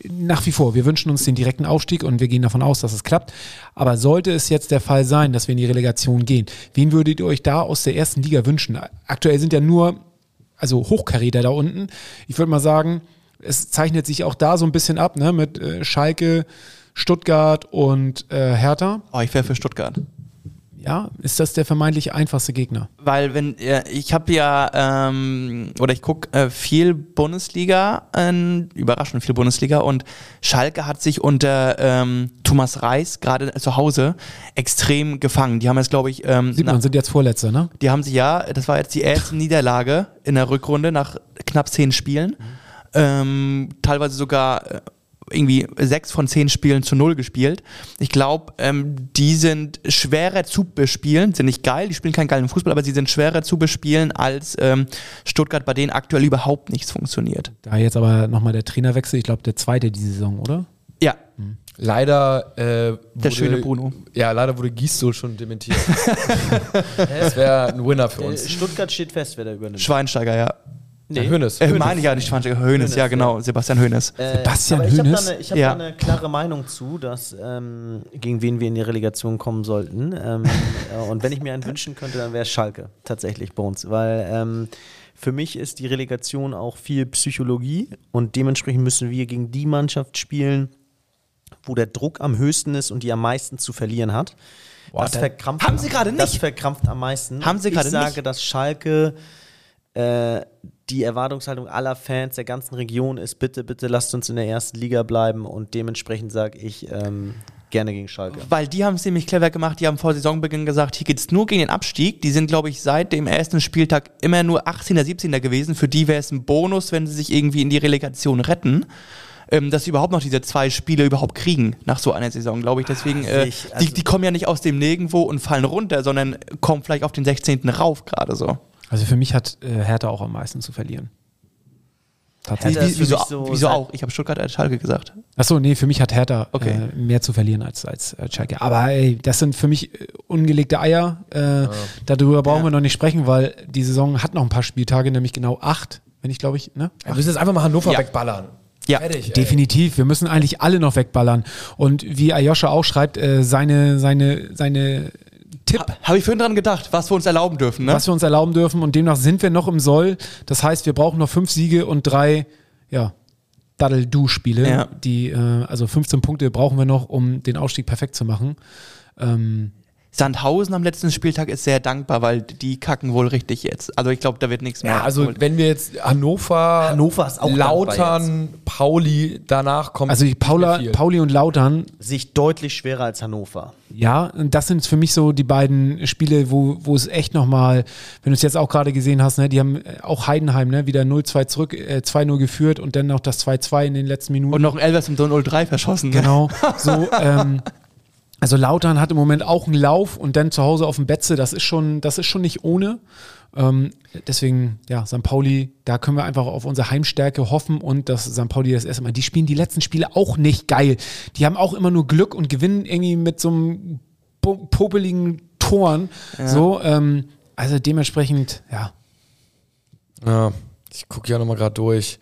nach wie vor, wir wünschen uns den direkten Aufstieg und wir gehen davon aus, dass es klappt. Aber sollte es jetzt der Fall sein, dass wir in die Relegation gehen, wen würdet ihr euch da aus der ersten Liga wünschen? Aktuell sind ja nur, also Hochkaräter da unten. Ich würde mal sagen, es zeichnet sich auch da so ein bisschen ab, ne, mit äh, Schalke, Stuttgart und äh, Hertha. Oh, ich wäre für Stuttgart. ja, ist das der vermeintlich einfachste Gegner. Weil wenn ich habe ja ähm, oder ich gucke äh, viel Bundesliga, äh, überraschend viel Bundesliga und Schalke hat sich unter ähm, Thomas Reis gerade zu Hause extrem gefangen. Die haben jetzt glaube ich ähm, Sieht man, nach- sind jetzt Vorletzter, ne? die haben sich ja, das war jetzt die erste Niederlage in der Rückrunde nach knapp zehn Spielen. Ähm, teilweise sogar äh, irgendwie sechs von zehn Spielen zu null gespielt. Ich glaube, ähm, die sind schwerer zu bespielen, sind nicht geil, die spielen keinen geilen Fußball, aber sie sind schwerer zu bespielen als ähm, Stuttgart, bei denen aktuell überhaupt nichts funktioniert. Da jetzt aber nochmal der Trainerwechsel, ich glaube der zweite diese Saison, oder? Ja, Leider äh, wurde, schöne Bruno. Ja, leider wurde Gisdol schon dementiert. das wäre ein Winner für Äh, uns. Stuttgart steht fest, wer da übernimmt. Schweinsteiger, ja. Nee. Hönes. Äh, meine ich ja nicht Schweinsteiger, Hönes, ja genau, Sebastian Hönes. Äh, Sebastian aber ich habe da, eine- ich hab Ja. da eine klare Meinung zu, dass ähm, gegen wen wir in die Relegation kommen sollten. Ähm, äh, und wenn ich mir einen wünschen könnte, dann wäre es Schalke tatsächlich bei uns. Weil ähm, für mich ist die Relegation auch viel Psychologie und dementsprechend müssen wir gegen die Mannschaft spielen, wo der Druck am höchsten ist und die am meisten zu verlieren hat. das da- verkrampft Haben sie gerade Das nicht? verkrampft am meisten. Haben sie gerade Ich sage, nicht? dass Schalke äh, die Erwartungshaltung aller Fans der ganzen Region ist, bitte, bitte lasst uns in der ersten Liga bleiben und dementsprechend sage ich ähm, gerne gegen Schalke. Weil die haben es nämlich clever gemacht, die haben vor Saisonbeginn gesagt, hier geht es nur gegen den Abstieg. Die sind, glaube ich, seit dem ersten Spieltag immer nur 18er, 17er gewesen. Für die wäre es ein Bonus, wenn sie sich irgendwie in die Relegation retten. Ähm, dass sie überhaupt noch diese zwei Spiele überhaupt kriegen nach so einer Saison, glaube ich. Deswegen, äh, ich- die, also- die kommen ja nicht aus dem Nirgendwo und fallen runter, sondern kommen vielleicht auf den 16. rauf gerade so. Also für mich hat äh, Hertha auch am meisten zu verlieren. Tatsächlich. Hertha wieso so wieso auch? Ich habe Stuttgart als Schalke gesagt. Achso, nee, für mich hat Hertha Okay. äh, mehr zu verlieren als, als äh, Schalke. Aber ey, das sind für mich äh, ungelegte Eier. Äh, Darüber brauchen wir noch nicht sprechen, weil die Saison hat noch ein paar Spieltage, nämlich genau acht, wenn ich glaube ich, ne? Wir müssen jetzt einfach mal Hannover Ja. wegballern. Ja, Fertig. Definitiv. Wir müssen eigentlich alle noch wegballern. Und wie Ayosha auch schreibt, äh, seine, seine, seine Tipp, Habe ich vorhin dran gedacht, was wir uns erlauben dürfen, ne? was wir uns erlauben dürfen. Und demnach sind wir noch im Soll. Das heißt, wir brauchen noch fünf Siege und drei, ja, Daddel-Du-Spiele. Ja. Die, äh, also 15 Punkte brauchen wir noch, um den Ausstieg perfekt zu machen. Ähm, Sandhausen am letzten Spieltag ist sehr dankbar, weil die kacken wohl richtig jetzt. Also ich glaube, da wird nichts mehr. Ja, also wenn wir jetzt Hannover, Hannover ist auch Lautern, Pauli, danach kommt also die Paula. Pauli und Lautern, Sich deutlich schwerer als Hannover. ja, und das sind für mich so die beiden Spiele, wo, wo es echt nochmal, wenn du es jetzt auch gerade gesehen hast, ne, die haben äh, auch Heidenheim, ne, wieder 0-2 zurück, äh, 2-0 geführt und dann noch das 2-2 in den letzten Minuten. und noch ein Elvers im 0-3 verschossen. ne? Genau. So, ähm, also Lautern hat im Moment auch einen Lauf und dann zu Hause auf dem Betze, das ist schon, das ist schon nicht ohne. Ähm, deswegen, ja, St. Pauli, da können wir einfach auf unsere Heimstärke hoffen und dass St. Pauli das erste Mal, die spielen die letzten Spiele auch nicht geil. Die haben auch immer nur Glück und gewinnen irgendwie mit so einem po- popeligen Toren. So, ähm, also dementsprechend, ja. Ja, ich gucke ja nochmal gerade durch.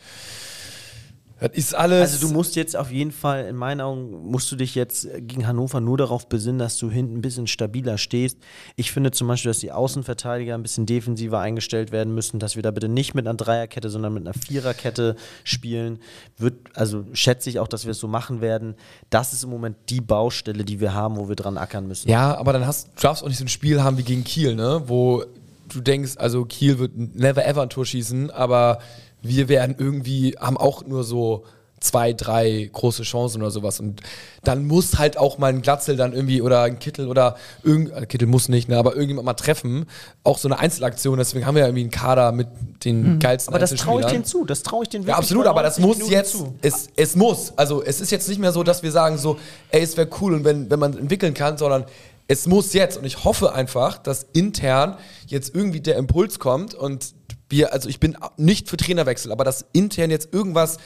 Das ist alles. Also du musst jetzt auf jeden Fall, in meinen Augen, musst du dich jetzt gegen Hannover nur darauf besinnen, dass du hinten ein bisschen stabiler stehst. Ich finde zum Beispiel, dass die Außenverteidiger ein bisschen defensiver eingestellt werden müssen, dass wir da bitte nicht mit einer Dreierkette, sondern mit einer Viererkette spielen. Wird, also schätze ich auch, dass wir es so machen werden. Das ist im Moment die Baustelle, die wir haben, wo wir dran ackern müssen. Ja, aber dann hast, du darfst auch nicht so ein Spiel haben wie gegen Kiel, ne? Wo du denkst, also Kiel wird never ever ein Tor schießen, aber wir werden irgendwie, haben auch nur so zwei, drei große Chancen oder sowas. Und dann muss halt auch mal ein Glatzel dann irgendwie oder ein Kittel oder irgend, äh, Kittel muss nicht, ne, aber irgendjemand mal treffen. Auch so eine Einzelaktion, deswegen haben wir ja irgendwie einen Kader mit den geilsten Aber das traue ich denen zu. Das traue ich denen wirklich Ja, absolut, aber das 90 muss Minuten jetzt, zu. es, es muss. Also es ist jetzt nicht mehr so, dass wir sagen so, ey, es wäre cool und wenn, wenn man entwickeln kann, sondern es muss jetzt. Und ich hoffe einfach, dass intern jetzt irgendwie der Impuls kommt und wir, also ich bin nicht für Trainerwechsel, aber dass intern jetzt irgendwas,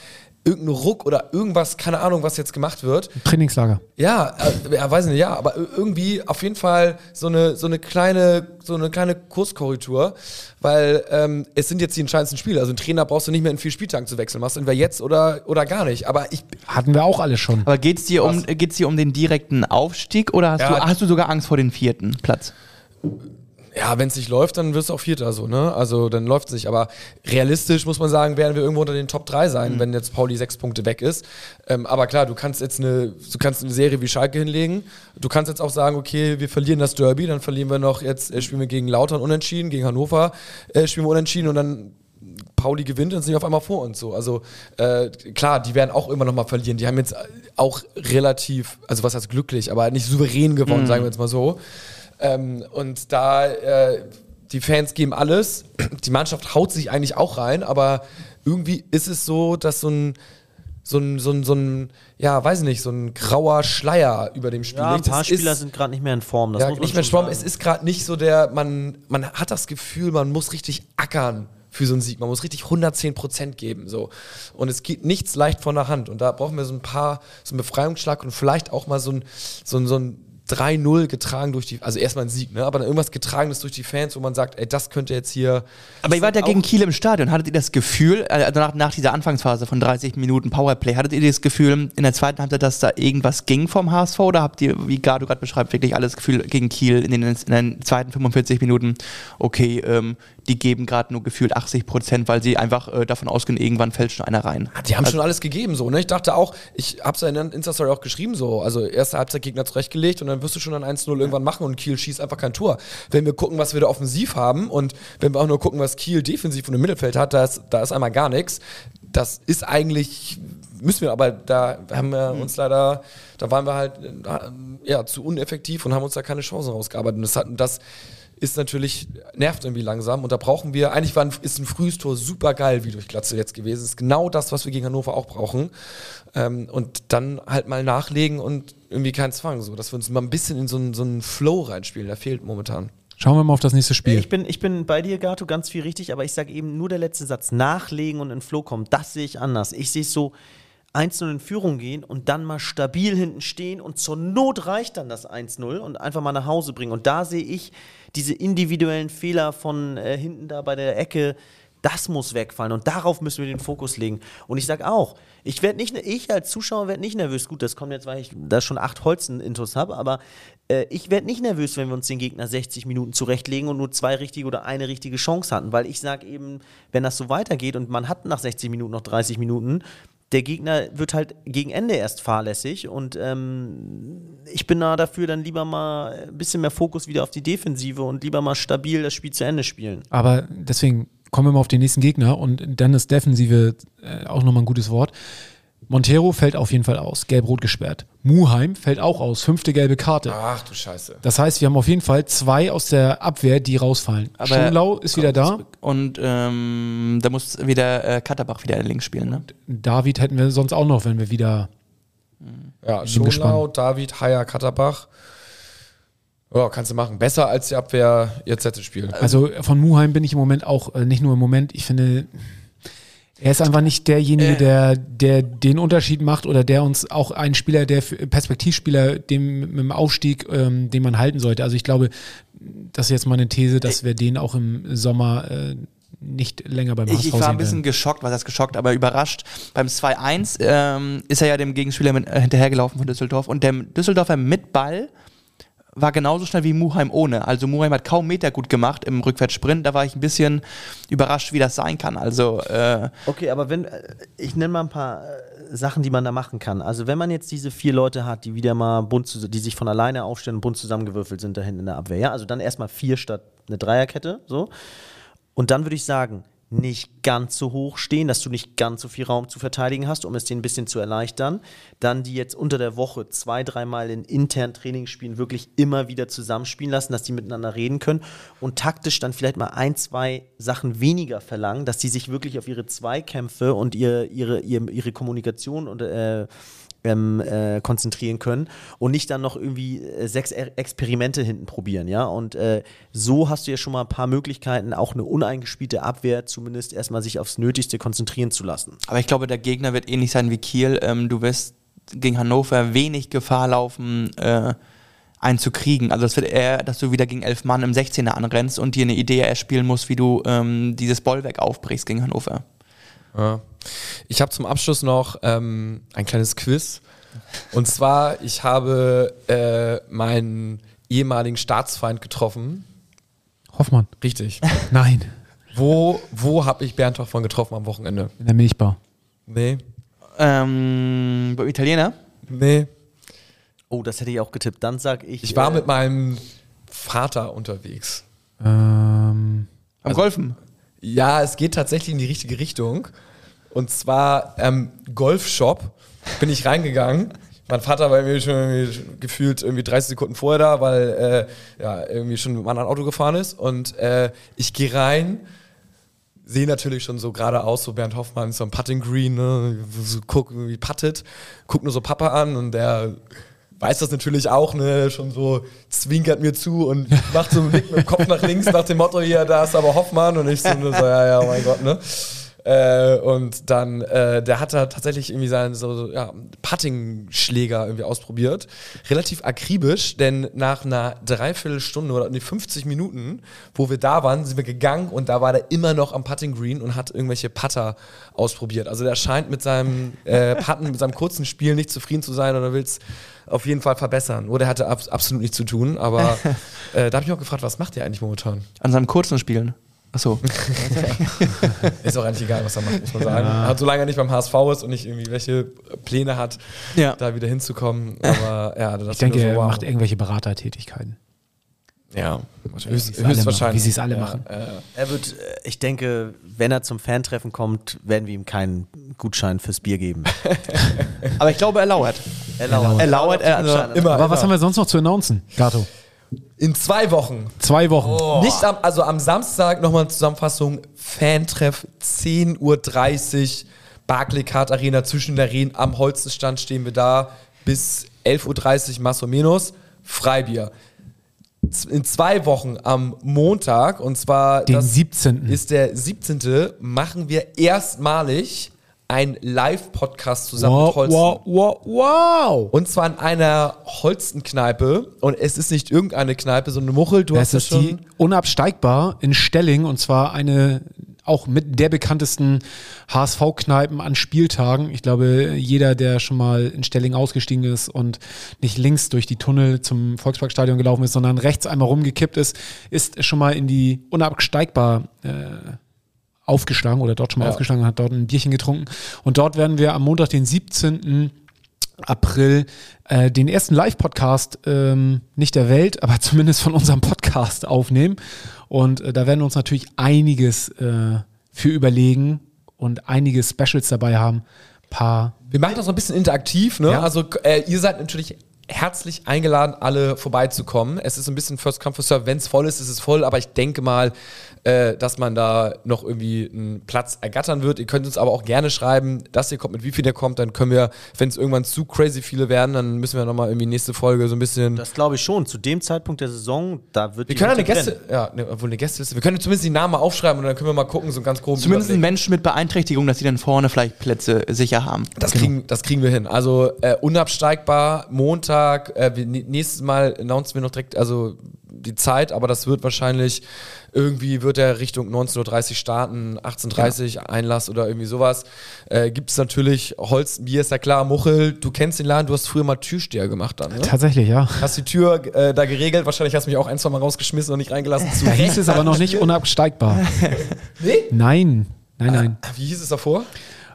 irgendein Ruck oder irgendwas, keine Ahnung, was jetzt gemacht wird, Trainingslager. ja, äh, ja, weiß nicht, ja, aber ir- irgendwie auf jeden Fall so eine, so eine kleine, so eine kleine Kurskorrektur, weil ähm, es sind jetzt die entscheidendsten Spiele. Also einen Trainer brauchst du nicht mehr in vier Spieltagen zu wechseln. Machst du entweder jetzt oder, oder gar nicht. Aber ich, Hatten wir auch alle schon. Aber geht's dir um geht's dir um den direkten Aufstieg oder hast, Ja. du, hast du sogar Angst vor den vierten Platz? Ja, wenn es nicht läuft, dann wirst du auch Vierter so, ne? Also dann läuft es nicht. Aber realistisch muss man sagen, werden wir irgendwo unter den Top 3 sein, mhm. wenn jetzt Pauli sechs Punkte weg ist. Ähm, aber klar, du kannst jetzt eine, du kannst eine Serie wie Schalke hinlegen. Du kannst jetzt auch sagen, okay, wir verlieren das Derby, dann verlieren wir noch, jetzt äh, spielen wir gegen Lautern unentschieden, gegen Hannover äh, spielen wir unentschieden und dann Pauli gewinnt und sind auf einmal vor uns so. Also äh, klar, die werden auch immer noch mal verlieren. Die haben jetzt auch relativ, also was heißt glücklich, aber nicht souverän gewonnen, mhm. sagen wir jetzt mal so. Ähm, und da, äh, die Fans geben alles. Die Mannschaft haut sich eigentlich auch rein, aber irgendwie ist es so, dass so ein so ein, so ein, so ein, ja, weiß ich nicht, so ein grauer Schleier über dem Spiel ja, Ein paar Spieler ist, sind gerade nicht mehr in Form. Das ja, nicht mehr in Form. Es ist gerade nicht so der, man, man hat das Gefühl, man muss richtig ackern für so einen Sieg. Man muss richtig 110 Prozent geben. So. Und es geht nichts leicht von der Hand. Und da brauchen wir so ein paar, so einen Befreiungsschlag und vielleicht auch mal so ein, so ein, so ein 3-0 getragen durch die, also erstmal ein Sieg, ne? aber dann irgendwas getragenes durch die Fans, wo man sagt, ey, das könnte jetzt hier. Aber ihr wart ja gegen Kiel im Stadion. Hattet ihr das Gefühl, also nach, nach dieser Anfangsphase von 30 Minuten Powerplay, hattet ihr das Gefühl, in der zweiten Halbzeit, dass da irgendwas ging vom HSV oder habt ihr, wie Gardo gerade beschreibt, wirklich alles Gefühl gegen Kiel in den, in den zweiten 45 Minuten, okay, ähm, die geben gerade nur gefühlt 80 Prozent, weil sie einfach äh, davon ausgehen, irgendwann fällt schon einer rein. Die haben also, schon alles gegeben, so, ne? Ich dachte auch, ich hab's ja in der Insta-Story auch geschrieben, so, also erste Halbzeit Gegner zurechtgelegt und dann wirst du schon ein 1-0 irgendwann machen und Kiel schießt einfach kein Tor. Wenn wir gucken, was wir da offensiv haben und wenn wir auch nur gucken, was Kiel defensiv und im Mittelfeld hat, da ist, da ist einmal gar nichts. Das ist eigentlich, müssen wir, aber da haben wir uns leider, da waren wir halt ja, zu uneffektiv und haben uns da keine Chancen rausgearbeitet. Und das, hat, das ist natürlich, nervt irgendwie langsam. Und da brauchen wir, eigentlich war ein, ist ein frühes Tor super geil, wie durch Glatze jetzt gewesen. Das ist genau das, was wir gegen Hannover auch brauchen. Ähm, und dann halt mal nachlegen und irgendwie keinen Zwang, so, dass wir uns mal ein bisschen in so einen, so einen Flow reinspielen. Der fehlt momentan. Schauen wir mal auf das nächste Spiel. Ich bin, ich bin bei dir, Gato, ganz viel richtig, aber ich sage eben nur der letzte Satz, nachlegen und in Flow kommen, das sehe ich anders. Ich sehe es so, 1-0 in Führung gehen und dann mal stabil hinten stehen und zur Not reicht dann das 1-0 und einfach mal nach Hause bringen. Und da sehe ich diese individuellen Fehler von äh, hinten da bei der Ecke, das muss wegfallen und darauf müssen wir den Fokus legen. Und ich sage auch, ich werde nicht, ich als Zuschauer werde nicht nervös. Gut, das kommt jetzt, weil ich da schon acht Holzen-Intos habe, aber äh, ich werde nicht nervös, wenn wir uns den Gegner 60 Minuten zurechtlegen und nur zwei richtige oder eine richtige Chance hatten, weil ich sage eben, wenn das so weitergeht und man hat nach 60 Minuten noch 30 Minuten, der Gegner wird halt gegen Ende erst fahrlässig und ähm, ich bin da dafür, dann lieber mal ein bisschen mehr Fokus wieder auf die Defensive und lieber mal stabil das Spiel zu Ende spielen. Aber deswegen kommen wir mal auf den nächsten Gegner und dann ist Defensive äh, auch nochmal ein gutes Wort. Montero fällt auf jeden Fall aus, gelb-rot gesperrt. Muheim fällt auch aus, fünfte gelbe Karte. Ach du Scheiße. Das heißt, wir haben auf jeden Fall zwei aus der Abwehr, die rausfallen. Aber Schonlau ist wieder da. Und ähm, da muss wieder äh, Katterbach wieder links spielen. Ne? David hätten wir sonst auch noch, wenn wir wieder. Ja, Schonlau, David, Haya, Katterbach. Ja, kannst du machen. Besser als die Abwehr jetzt hätte spielen. Also von Muheim bin ich im Moment auch, äh, nicht nur im Moment, ich finde, er ist einfach nicht derjenige, äh. der, der den Unterschied macht oder der uns auch ein Spieler, der Perspektivspieler, dem mit dem Aufstieg, ähm, den man halten sollte. Also ich glaube, das ist jetzt mal eine These, dass wir den auch im Sommer äh, nicht länger beim HSV Ich, ich war ein bisschen werden. geschockt, was heißt geschockt, aber überrascht. Beim 2-1 ähm, ist er ja dem Gegenspieler mit, äh, hinterhergelaufen von Düsseldorf und der Düsseldorfer mit Ball war genauso schnell wie Muheim ohne. Also Muheim hat kaum Meter gut gemacht im Rückwärtssprint. Da war ich ein bisschen überrascht, wie das sein kann. Also äh okay, aber wenn äh, ich nenne mal ein paar äh, Sachen, die man da machen kann. Also wenn man jetzt diese vier Leute hat, die wieder mal bunt, die sich von alleine aufstellen, und bunt zusammengewürfelt sind da hinten in der Abwehr, ja, also dann erstmal vier statt eine Dreierkette, so. Und dann würde ich sagen, nicht ganz so hoch stehen, dass du nicht ganz so viel Raum zu verteidigen hast, um es denen ein bisschen zu erleichtern. Dann die jetzt unter der Woche zwei, dreimal in internen Trainingsspielen wirklich immer wieder zusammenspielen lassen, dass die miteinander reden können und taktisch dann vielleicht mal ein, zwei Sachen weniger verlangen, dass die sich wirklich auf ihre Zweikämpfe und ihre, ihre, ihre, ihre Kommunikation und äh, ähm, äh, konzentrieren können und nicht dann noch irgendwie äh, sechs er Experimente hinten probieren, ja. Und äh, so hast du ja schon mal ein paar Möglichkeiten, auch eine uneingespielte Abwehr zumindest erstmal sich aufs Nötigste konzentrieren zu lassen. Aber ich glaube, der Gegner wird ähnlich sein wie Kiel. Ähm, du wirst gegen Hannover wenig Gefahr laufen, äh, einen zu kriegen. Also es wird eher, dass du wieder gegen elf Mann im 16er anrennst und dir eine Idee erspielen musst, wie du ähm, dieses Bollwerk aufbrichst gegen Hannover. Ja. Ich habe zum Abschluss noch ähm, ein kleines Quiz. Und zwar, ich habe äh, meinen ehemaligen Staatsfeind getroffen. Hoffmann. Richtig. Nein. wo wo habe ich Bernd Hoffmann getroffen am Wochenende? In der Milchbar. Nee. Ähm, beim Italiener? Nee. Oh, das hätte ich auch getippt. Dann sag ich. Ich war äh, mit meinem Vater unterwegs. Ähm, Am Golfen? Ja, es geht tatsächlich in die richtige Richtung. Und zwar ähm, Golfshop bin ich reingegangen. Mein Vater war irgendwie schon irgendwie gefühlt irgendwie 30 Sekunden vorher da, weil äh, ja, irgendwie schon mit einem anderen Auto gefahren ist. Und äh, ich gehe rein, sehe natürlich schon so geradeaus, so Bernd Hoffmann so ein Putting Green, ne? so guck, wie puttet, guck nur so Papa an und der weiß das natürlich auch, ne, schon so zwinkert mir zu und macht so einen Blick mit dem Kopf nach links nach dem Motto, hier, da ist aber Hoffmann und ich so, so ja, ja, mein Gott, ne. Äh, und dann, äh, der hat da tatsächlich irgendwie seinen so, ja, Putting-Schläger irgendwie ausprobiert. Relativ akribisch, denn nach einer Dreiviertelstunde oder nee, 50 Minuten, wo wir da waren, sind wir gegangen und da war der immer noch am Putting Green und hat irgendwelche Putter ausprobiert. Also der scheint mit seinem äh, Putten, mit seinem kurzen Spiel nicht zufrieden zu sein oder will es auf jeden Fall verbessern. Oder er hatte abs absolut nichts zu tun, aber äh, da habe ich mich auch gefragt, was macht der eigentlich momentan? An seinem kurzen Spielen. Achso. Ist auch eigentlich egal, was er macht, muss man sagen. Hat, solange er nicht beim HSV ist und nicht irgendwie welche Pläne hat, Ja. da wieder hinzukommen. Aber ja, das ich denke, so, er wow. macht irgendwelche Beratertätigkeiten. Ja, Wie höchst, sie es alle höchstwahrscheinlich. machen, wie sie es alle ja, machen. Äh, Er wird, äh, ich denke, wenn er zum Fantreffen kommt, werden wir ihm keinen Gutschein fürs Bier geben. Aber ich glaube, er lauert. Er lauert. Er lauert, er, also, immer, Aber immer. was haben wir sonst noch zu announcen, Gato? In zwei Wochen. Zwei Wochen. Nicht am, also am Samstag nochmal eine Zusammenfassung. Fantreff 10.30 Uhr. Barclaycard Arena zwischen der Rehen. Am Holzenstand stehen wir da. Bis 11.30 Uhr Masso Menos. Freibier. In zwei Wochen am Montag, und zwar Den das 17.. ist der 17. machen wir erstmalig einen Live-Podcast zusammen mit Wow, Holzen. wow, wow, wow. Und zwar in einer Holstenkneipe. Und es ist nicht irgendeine Kneipe, sondern Muchel. Du Es hast ist die schon. unabsteigbar in Stelling und zwar eine auch mit der bekanntesten HSV-Kneipen an Spieltagen. Ich glaube, jeder, der schon mal in Stelling ausgestiegen ist und nicht links durch die Tunnel zum Volksparkstadion gelaufen ist, sondern rechts einmal rumgekippt ist, ist schon mal in die unabsteigbar äh, aufgeschlagen oder dort schon mal Ja. aufgeschlagen und hat dort ein Bierchen getrunken. Und dort werden wir am Montag, den 17. April äh, den ersten Live-Podcast, ähm, nicht der Welt, aber zumindest von unserem Podcast aufnehmen. Und äh, da werden wir uns natürlich einiges äh, für überlegen und einige Specials dabei haben. Paar. Wir machen das so ein bisschen interaktiv, ne? Ja. Also äh, ihr seid natürlich herzlich eingeladen, alle vorbeizukommen. Es ist ein bisschen First Come, First Serve. Wenn es voll ist, ist es voll, aber ich denke mal, äh, dass man da noch irgendwie einen Platz ergattern wird. Ihr könnt uns aber auch gerne schreiben, dass ihr kommt, mit wie viel ihr kommt. Dann können wir, wenn es irgendwann zu crazy viele werden, dann müssen wir nochmal irgendwie nächste Folge so ein bisschen. Das glaube ich schon. Zu dem Zeitpunkt der Saison, da wird wir die können eine Gäste, ja, ne, obwohl eine Gästeliste. Wir können zumindest die Namen mal aufschreiben und dann können wir mal gucken, so ganz groben zumindest ein Überblick. Mensch mit Beeinträchtigung, dass sie dann vorne vielleicht Plätze sicher haben. Das, kriegen, das kriegen wir hin. Also äh, unabsteigbar, Montag, äh, wir, nä- nächstes Mal announcen wir noch direkt also die Zeit, aber das wird wahrscheinlich irgendwie wird er Richtung 19.30 Uhr starten, 18.30 Uhr Einlass oder irgendwie sowas. Äh, Gibt es natürlich Holzbier, ist ja klar, Muchel, du kennst den Laden, du hast früher mal Türsteher gemacht dann, ne? Tatsächlich, ja. Hast die Tür äh, da geregelt, wahrscheinlich hast du mich auch ein, zwei Mal rausgeschmissen und nicht reingelassen. Zu Da hieß es aber noch nicht unabsteigbar. Nee? Nein, nein, nein. Wie hieß es davor?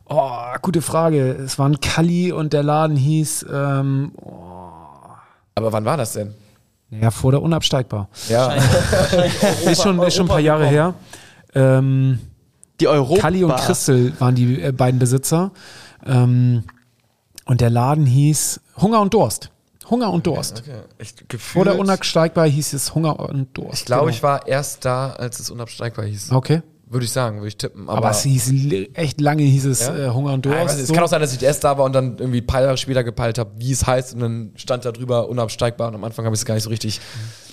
Oh, gute Frage. Es war ein Kali und der Laden hieß, ähm, Aber wann war das denn? Ja, vor der unabsteigbar. Ja. Ist schon, ist schon ein paar Jahre her. Ähm, Die Europa. Kalli und Christel waren die äh, beiden Besitzer. Ähm, und der Laden hieß Hunger und Durst. Hunger und Durst. Okay. Ich, Vor der unabsteigbar hieß es Hunger und Durst. Ich glaube, Genau. ich war erst da, als es unabsteigbar hieß. Okay. Würde ich sagen, würde ich tippen. Aber, es hieß echt lange hieß es Ja? äh, Hunger und Ja, Durst. weiß nicht, es so. kann auch sein, dass ich erst da war und dann irgendwie ein paar Jahre später gepeilt habe, wie es heißt und dann stand da drüber unabsteigbar und am Anfang habe ich es gar nicht so richtig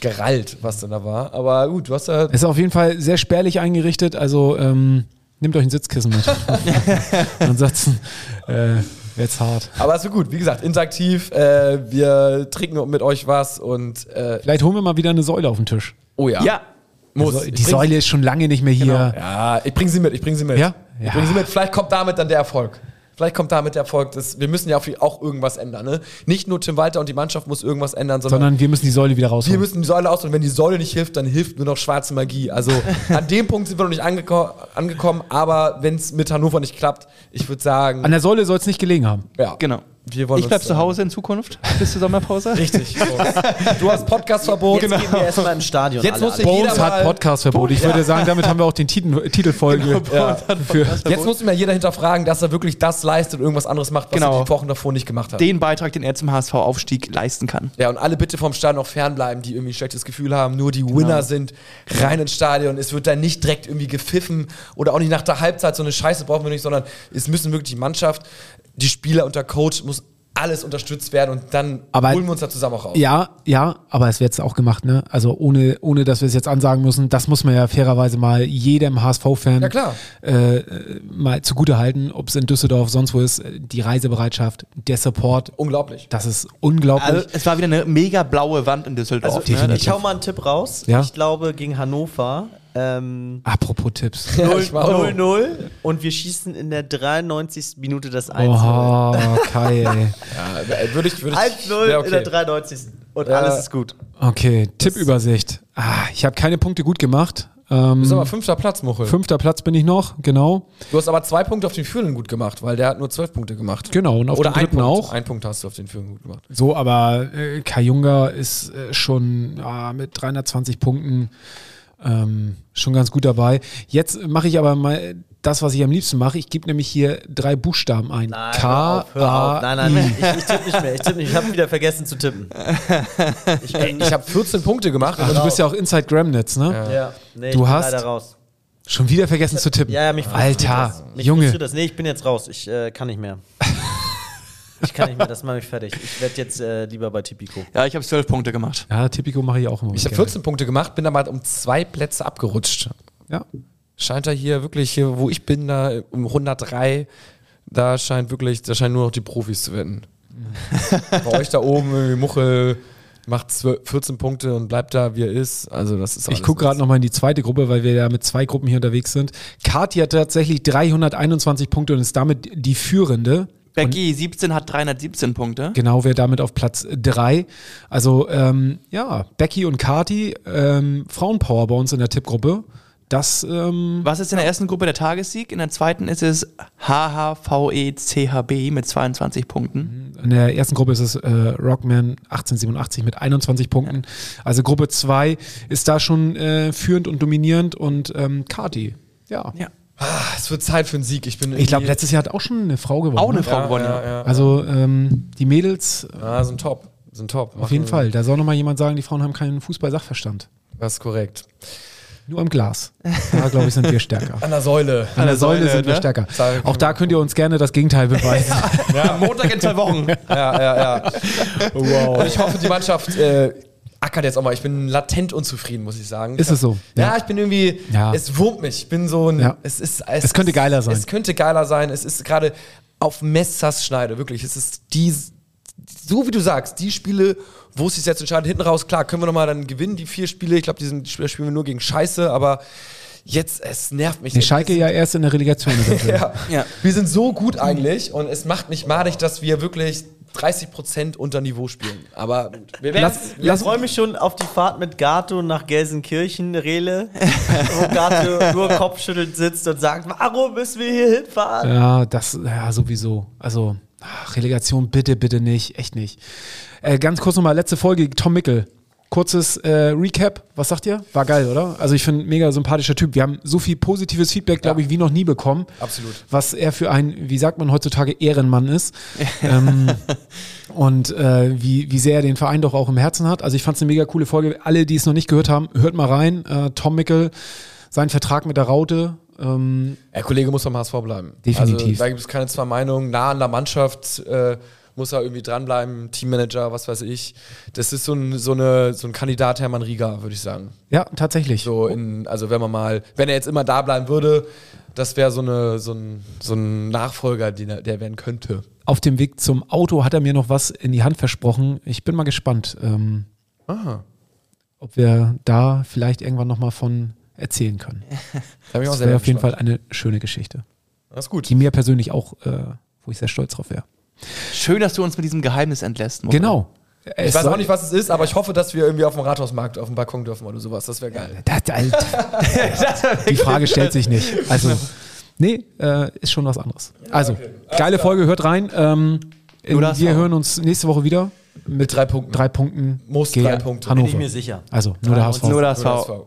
gerallt, was denn da war. Aber gut, du hast ja. Ist auf jeden Fall sehr spärlich eingerichtet, also ähm, nehmt euch ein Sitzkissen mit. Ansonsten äh, wird's hart. Aber es wird gut, wie gesagt, interaktiv. Äh, wir trinken mit euch was und äh, Vielleicht holen wir mal wieder eine Säule auf den Tisch. oh ja. Ja. Muss. Also, die Säule ist schon lange nicht mehr hier. Ja, ich bringe sie mit, ich bringe sie mit. Ja? Ich Ja. bringe sie mit. Vielleicht kommt damit dann der Erfolg. Vielleicht kommt damit der Erfolg. Das, wir müssen ja auch, auch irgendwas ändern. Ne? Nicht nur Tim Walter und die Mannschaft muss irgendwas ändern, sondern, Sondern wir müssen die Säule wieder wir rausholen. müssen die Säule aus. Und wenn die Säule nicht hilft, dann hilft nur noch schwarze Magie. Also an dem Punkt sind wir noch nicht angeko angekommen. Aber wenn es mit Hannover nicht klappt, ich würde sagen, An der Säule soll es nicht gelegen haben. ja, Genau. Wir wollen Ich bleib zu Hause in Zukunft bis zur Sommerpause. Richtig. du hast Podcastverbot. Jetzt gehen wir erstmal ins Stadion. Jetzt alle, muss alle. Bones hat Podcastverbot. Ich würde sagen, damit haben wir auch den Titel, Titelfolge für. Jetzt muss mir jeder hinterfragen, dass er wirklich das leistet und irgendwas anderes macht, was Genau. er die Wochen davor nicht gemacht hat. Den Beitrag, den er zum HSV-Aufstieg leisten kann. Ja, und alle bitte vom Stadion auch fernbleiben, die irgendwie ein schlechtes Gefühl haben. Nur die Winner sind rein ins Stadion. Es wird da nicht direkt irgendwie gepfiffen oder auch nicht nach der Halbzeit. So eine Scheiße brauchen wir nicht, sondern es müssen wirklich die Mannschaft, die Spieler und der Coach muss alles unterstützt werden und dann Aber- holen wir uns da zusammen auch raus. Ja, ja, aber es wird jetzt auch gemacht, ne? Also ohne, ohne dass wir es jetzt ansagen müssen, das muss man ja fairerweise mal jedem HSV-Fan Ja, äh, äh, mal zugute halten, ob es in Düsseldorf, sonst wo ist, die Reisebereitschaft, der Support, Unglaublich. das ist unglaublich. Also, es war wieder eine mega blaue Wand in Düsseldorf. Also, ne? ich hau mal einen Tipp raus. Ja. Ich glaube, gegen Hannover ähm, Apropos Tipps. Ja, ich war auch. 0-0 und wir schießen in der 93. Minute das 1-0. Oha, Kai, ey. Ja, äh, würde ich, würde ich. 1-0 wär in der 93. Und Ja. alles ist gut. Okay, Tippübersicht. Ah, ich habe keine Punkte gut gemacht. Ähm, Du bist aber fünfter Platz, Muchel. fünfter Platz bin ich noch, genau. Du hast aber zwei Punkte auf den Führenden gut gemacht, weil der hat nur zwölf Punkte gemacht. Genau, und auf Oder dem ein dritten Punkt. auch. Ein Punkt hast du auf den Führenden gut gemacht. So, aber äh, Kai Junger ist äh, schon ja, mit 320 Punkten ähm, schon ganz gut dabei. Jetzt mache ich aber mal das, was ich am liebsten mache. Ich gebe nämlich hier drei Buchstaben ein. Nein, K, hör auf, hör A, auf. Nein, nein, ich, ich tippe nicht mehr. Ich tippe nicht. Ich habe wieder vergessen zu tippen. Ich Ich habe 14 Punkte gemacht. Also du bist ja auch Inside Gramnetz, ne? ja, nee, Du ich hast- bin leider raus. Schon wieder vergessen zu tippen. Ja, ja, mich Alter, das. Mich Junge. Das. Nee, ich bin jetzt raus. Ich äh, kann nicht mehr. Ich kann nicht mehr, das mache ich fertig. Ich werde jetzt äh, lieber bei Tipico. Ja, ich habe zwölf Punkte gemacht. Ja, Tipico mache ich auch immer. Ich habe gerne. 14 Punkte gemacht, bin aber um zwei Plätze abgerutscht. Ja. Scheint da hier wirklich, hier, wo ich bin, da um 103, da scheint wirklich, da scheinen nur noch die Profis zu wetten. Bei euch da oben, Muchel macht 12, 14 Punkte und bleibt da, wie er ist. Also das ist Ich gucke gerade nochmal in die zweite Gruppe, weil wir ja mit zwei Gruppen hier unterwegs sind. Kati hat tatsächlich 321 Punkte und ist damit die führende. Becky 17 hat 317 Punkte. Genau, wäre damit auf Platz 3. Also, ähm, ja, Becky und Kati, ähm, Frauenpower bei uns in der Tippgruppe. Das, ähm, Was ist in der ersten Gruppe der Tagessieg? In der zweiten ist es HHVECHB mit 22 Punkten. in der ersten Gruppe ist es äh, Rockman 1887 mit 21 Punkten. Also Gruppe 2 ist da schon äh, führend und dominierend und ähm, Kati, ja. Ja. Ah, es wird Zeit für einen Sieg. Ich bin Ich glaube, letztes Jahr hat auch schon eine Frau gewonnen. Auch eine ne? Frau gewonnen, ja. ja, ja. Also ähm, die Mädels, Ah, sind top. Sind top. auf jeden Fall. Da soll nochmal jemand sagen, die Frauen haben keinen Fußball-Sachverstand. Das ist korrekt. Nur im Glas. Da, glaube ich, sind wir stärker. An der Säule. An der Säule Säule, sind wir ne? stärker. Sag- Auch da könnt ihr uns gerne das Gegenteil beweisen. Ja, Montag in zwei Wochen. Ja, ja, ja. wow. Und ich hoffe, die Mannschaft äh, ackert jetzt auch mal. Ich bin latent unzufrieden, muss ich sagen. Ist es so? Ja, Ja. ich bin irgendwie, Ja. es wurmt mich. Ich bin so ein, Ja. es ist, Es könnte geiler sein. Es könnte geiler sein. Es ist gerade auf Messerschneide, wirklich. Es ist die, so wie du sagst, die Spiele, wo es sich jetzt entscheidet, hinten raus, klar, können wir nochmal dann gewinnen, die vier Spiele. Ich glaube, die sind- spielen wir nur gegen Scheiße, aber jetzt, es nervt mich. Nee, Schalke ja erst in der Relegation. Ja. Ja. Wir sind so gut eigentlich und es macht mich madig, dass wir wirklich 30% unter Niveau spielen. Aber wir werden Lass- Ich freue mich schon auf die Fahrt mit Gato nach Gelsenkirchen, Rele, wo Gato nur kopfschüttelt sitzt und sagt, warum müssen wir hier hinfahren? Ja, das, ja, sowieso. Also, Relegation bitte, bitte nicht. Echt nicht. Äh, ganz kurz nochmal, letzte Folge, Tom Mickel. Kurzes äh, Recap. Was sagt ihr? War geil, oder? Also, ich finde, mega sympathischer Typ. Wir haben so viel positives Feedback, glaube ich, wie noch nie bekommen. Absolut. Was er für ein, wie sagt man heutzutage, Ehrenmann ist. ähm, und äh, wie, wie sehr er den Verein doch auch im Herzen hat. Also, ich fand es eine mega coole Folge. Alle, die es noch nicht gehört haben, hört mal rein. Äh, Tom Mickel, sein Vertrag mit der Raute. Ähm, Der Kollege muss beim HSV bleiben. Definitiv. Also, da gibt es keine zwei Meinungen. Nah an der Mannschaft äh, muss er irgendwie dranbleiben. Teammanager, was weiß ich. Das ist so ein, so eine, so ein Kandidat Hermann Rieger, würde ich sagen. ja, tatsächlich. So in, also wenn man mal, wenn er jetzt immer da bleiben würde, das wäre so, eine, so, ein, so ein Nachfolger, den er, der werden könnte. Auf dem Weg zum Auto hat er mir noch was in die Hand versprochen. Ich bin mal gespannt, ähm, Aha. ob wir da vielleicht irgendwann noch mal von erzählen können. Das sehr wäre auf jeden. Fall eine schöne Geschichte, Das ist gut. die mir persönlich auch äh, wo ich sehr stolz drauf wäre. Schön, dass du uns mit diesem Geheimnis entlässt. Moritz. Genau. Ich weiß auch nicht, was es ist, aber ich hoffe, dass wir irgendwie auf dem Rathausmarkt auf dem Balkon dürfen oder sowas. Das wäre geil. Das, Alter, die Frage stellt sich nicht. Also, nee, äh, ist schon was anderes. Also, geile Folge, hört rein. Ähm, das wir hören uns nächste Woche wieder mit, drei Punkten. Drei Punkten. Muss drei Punkte. Hannover. Bin ich mir sicher. Also, nur der HSV. Nur das das war-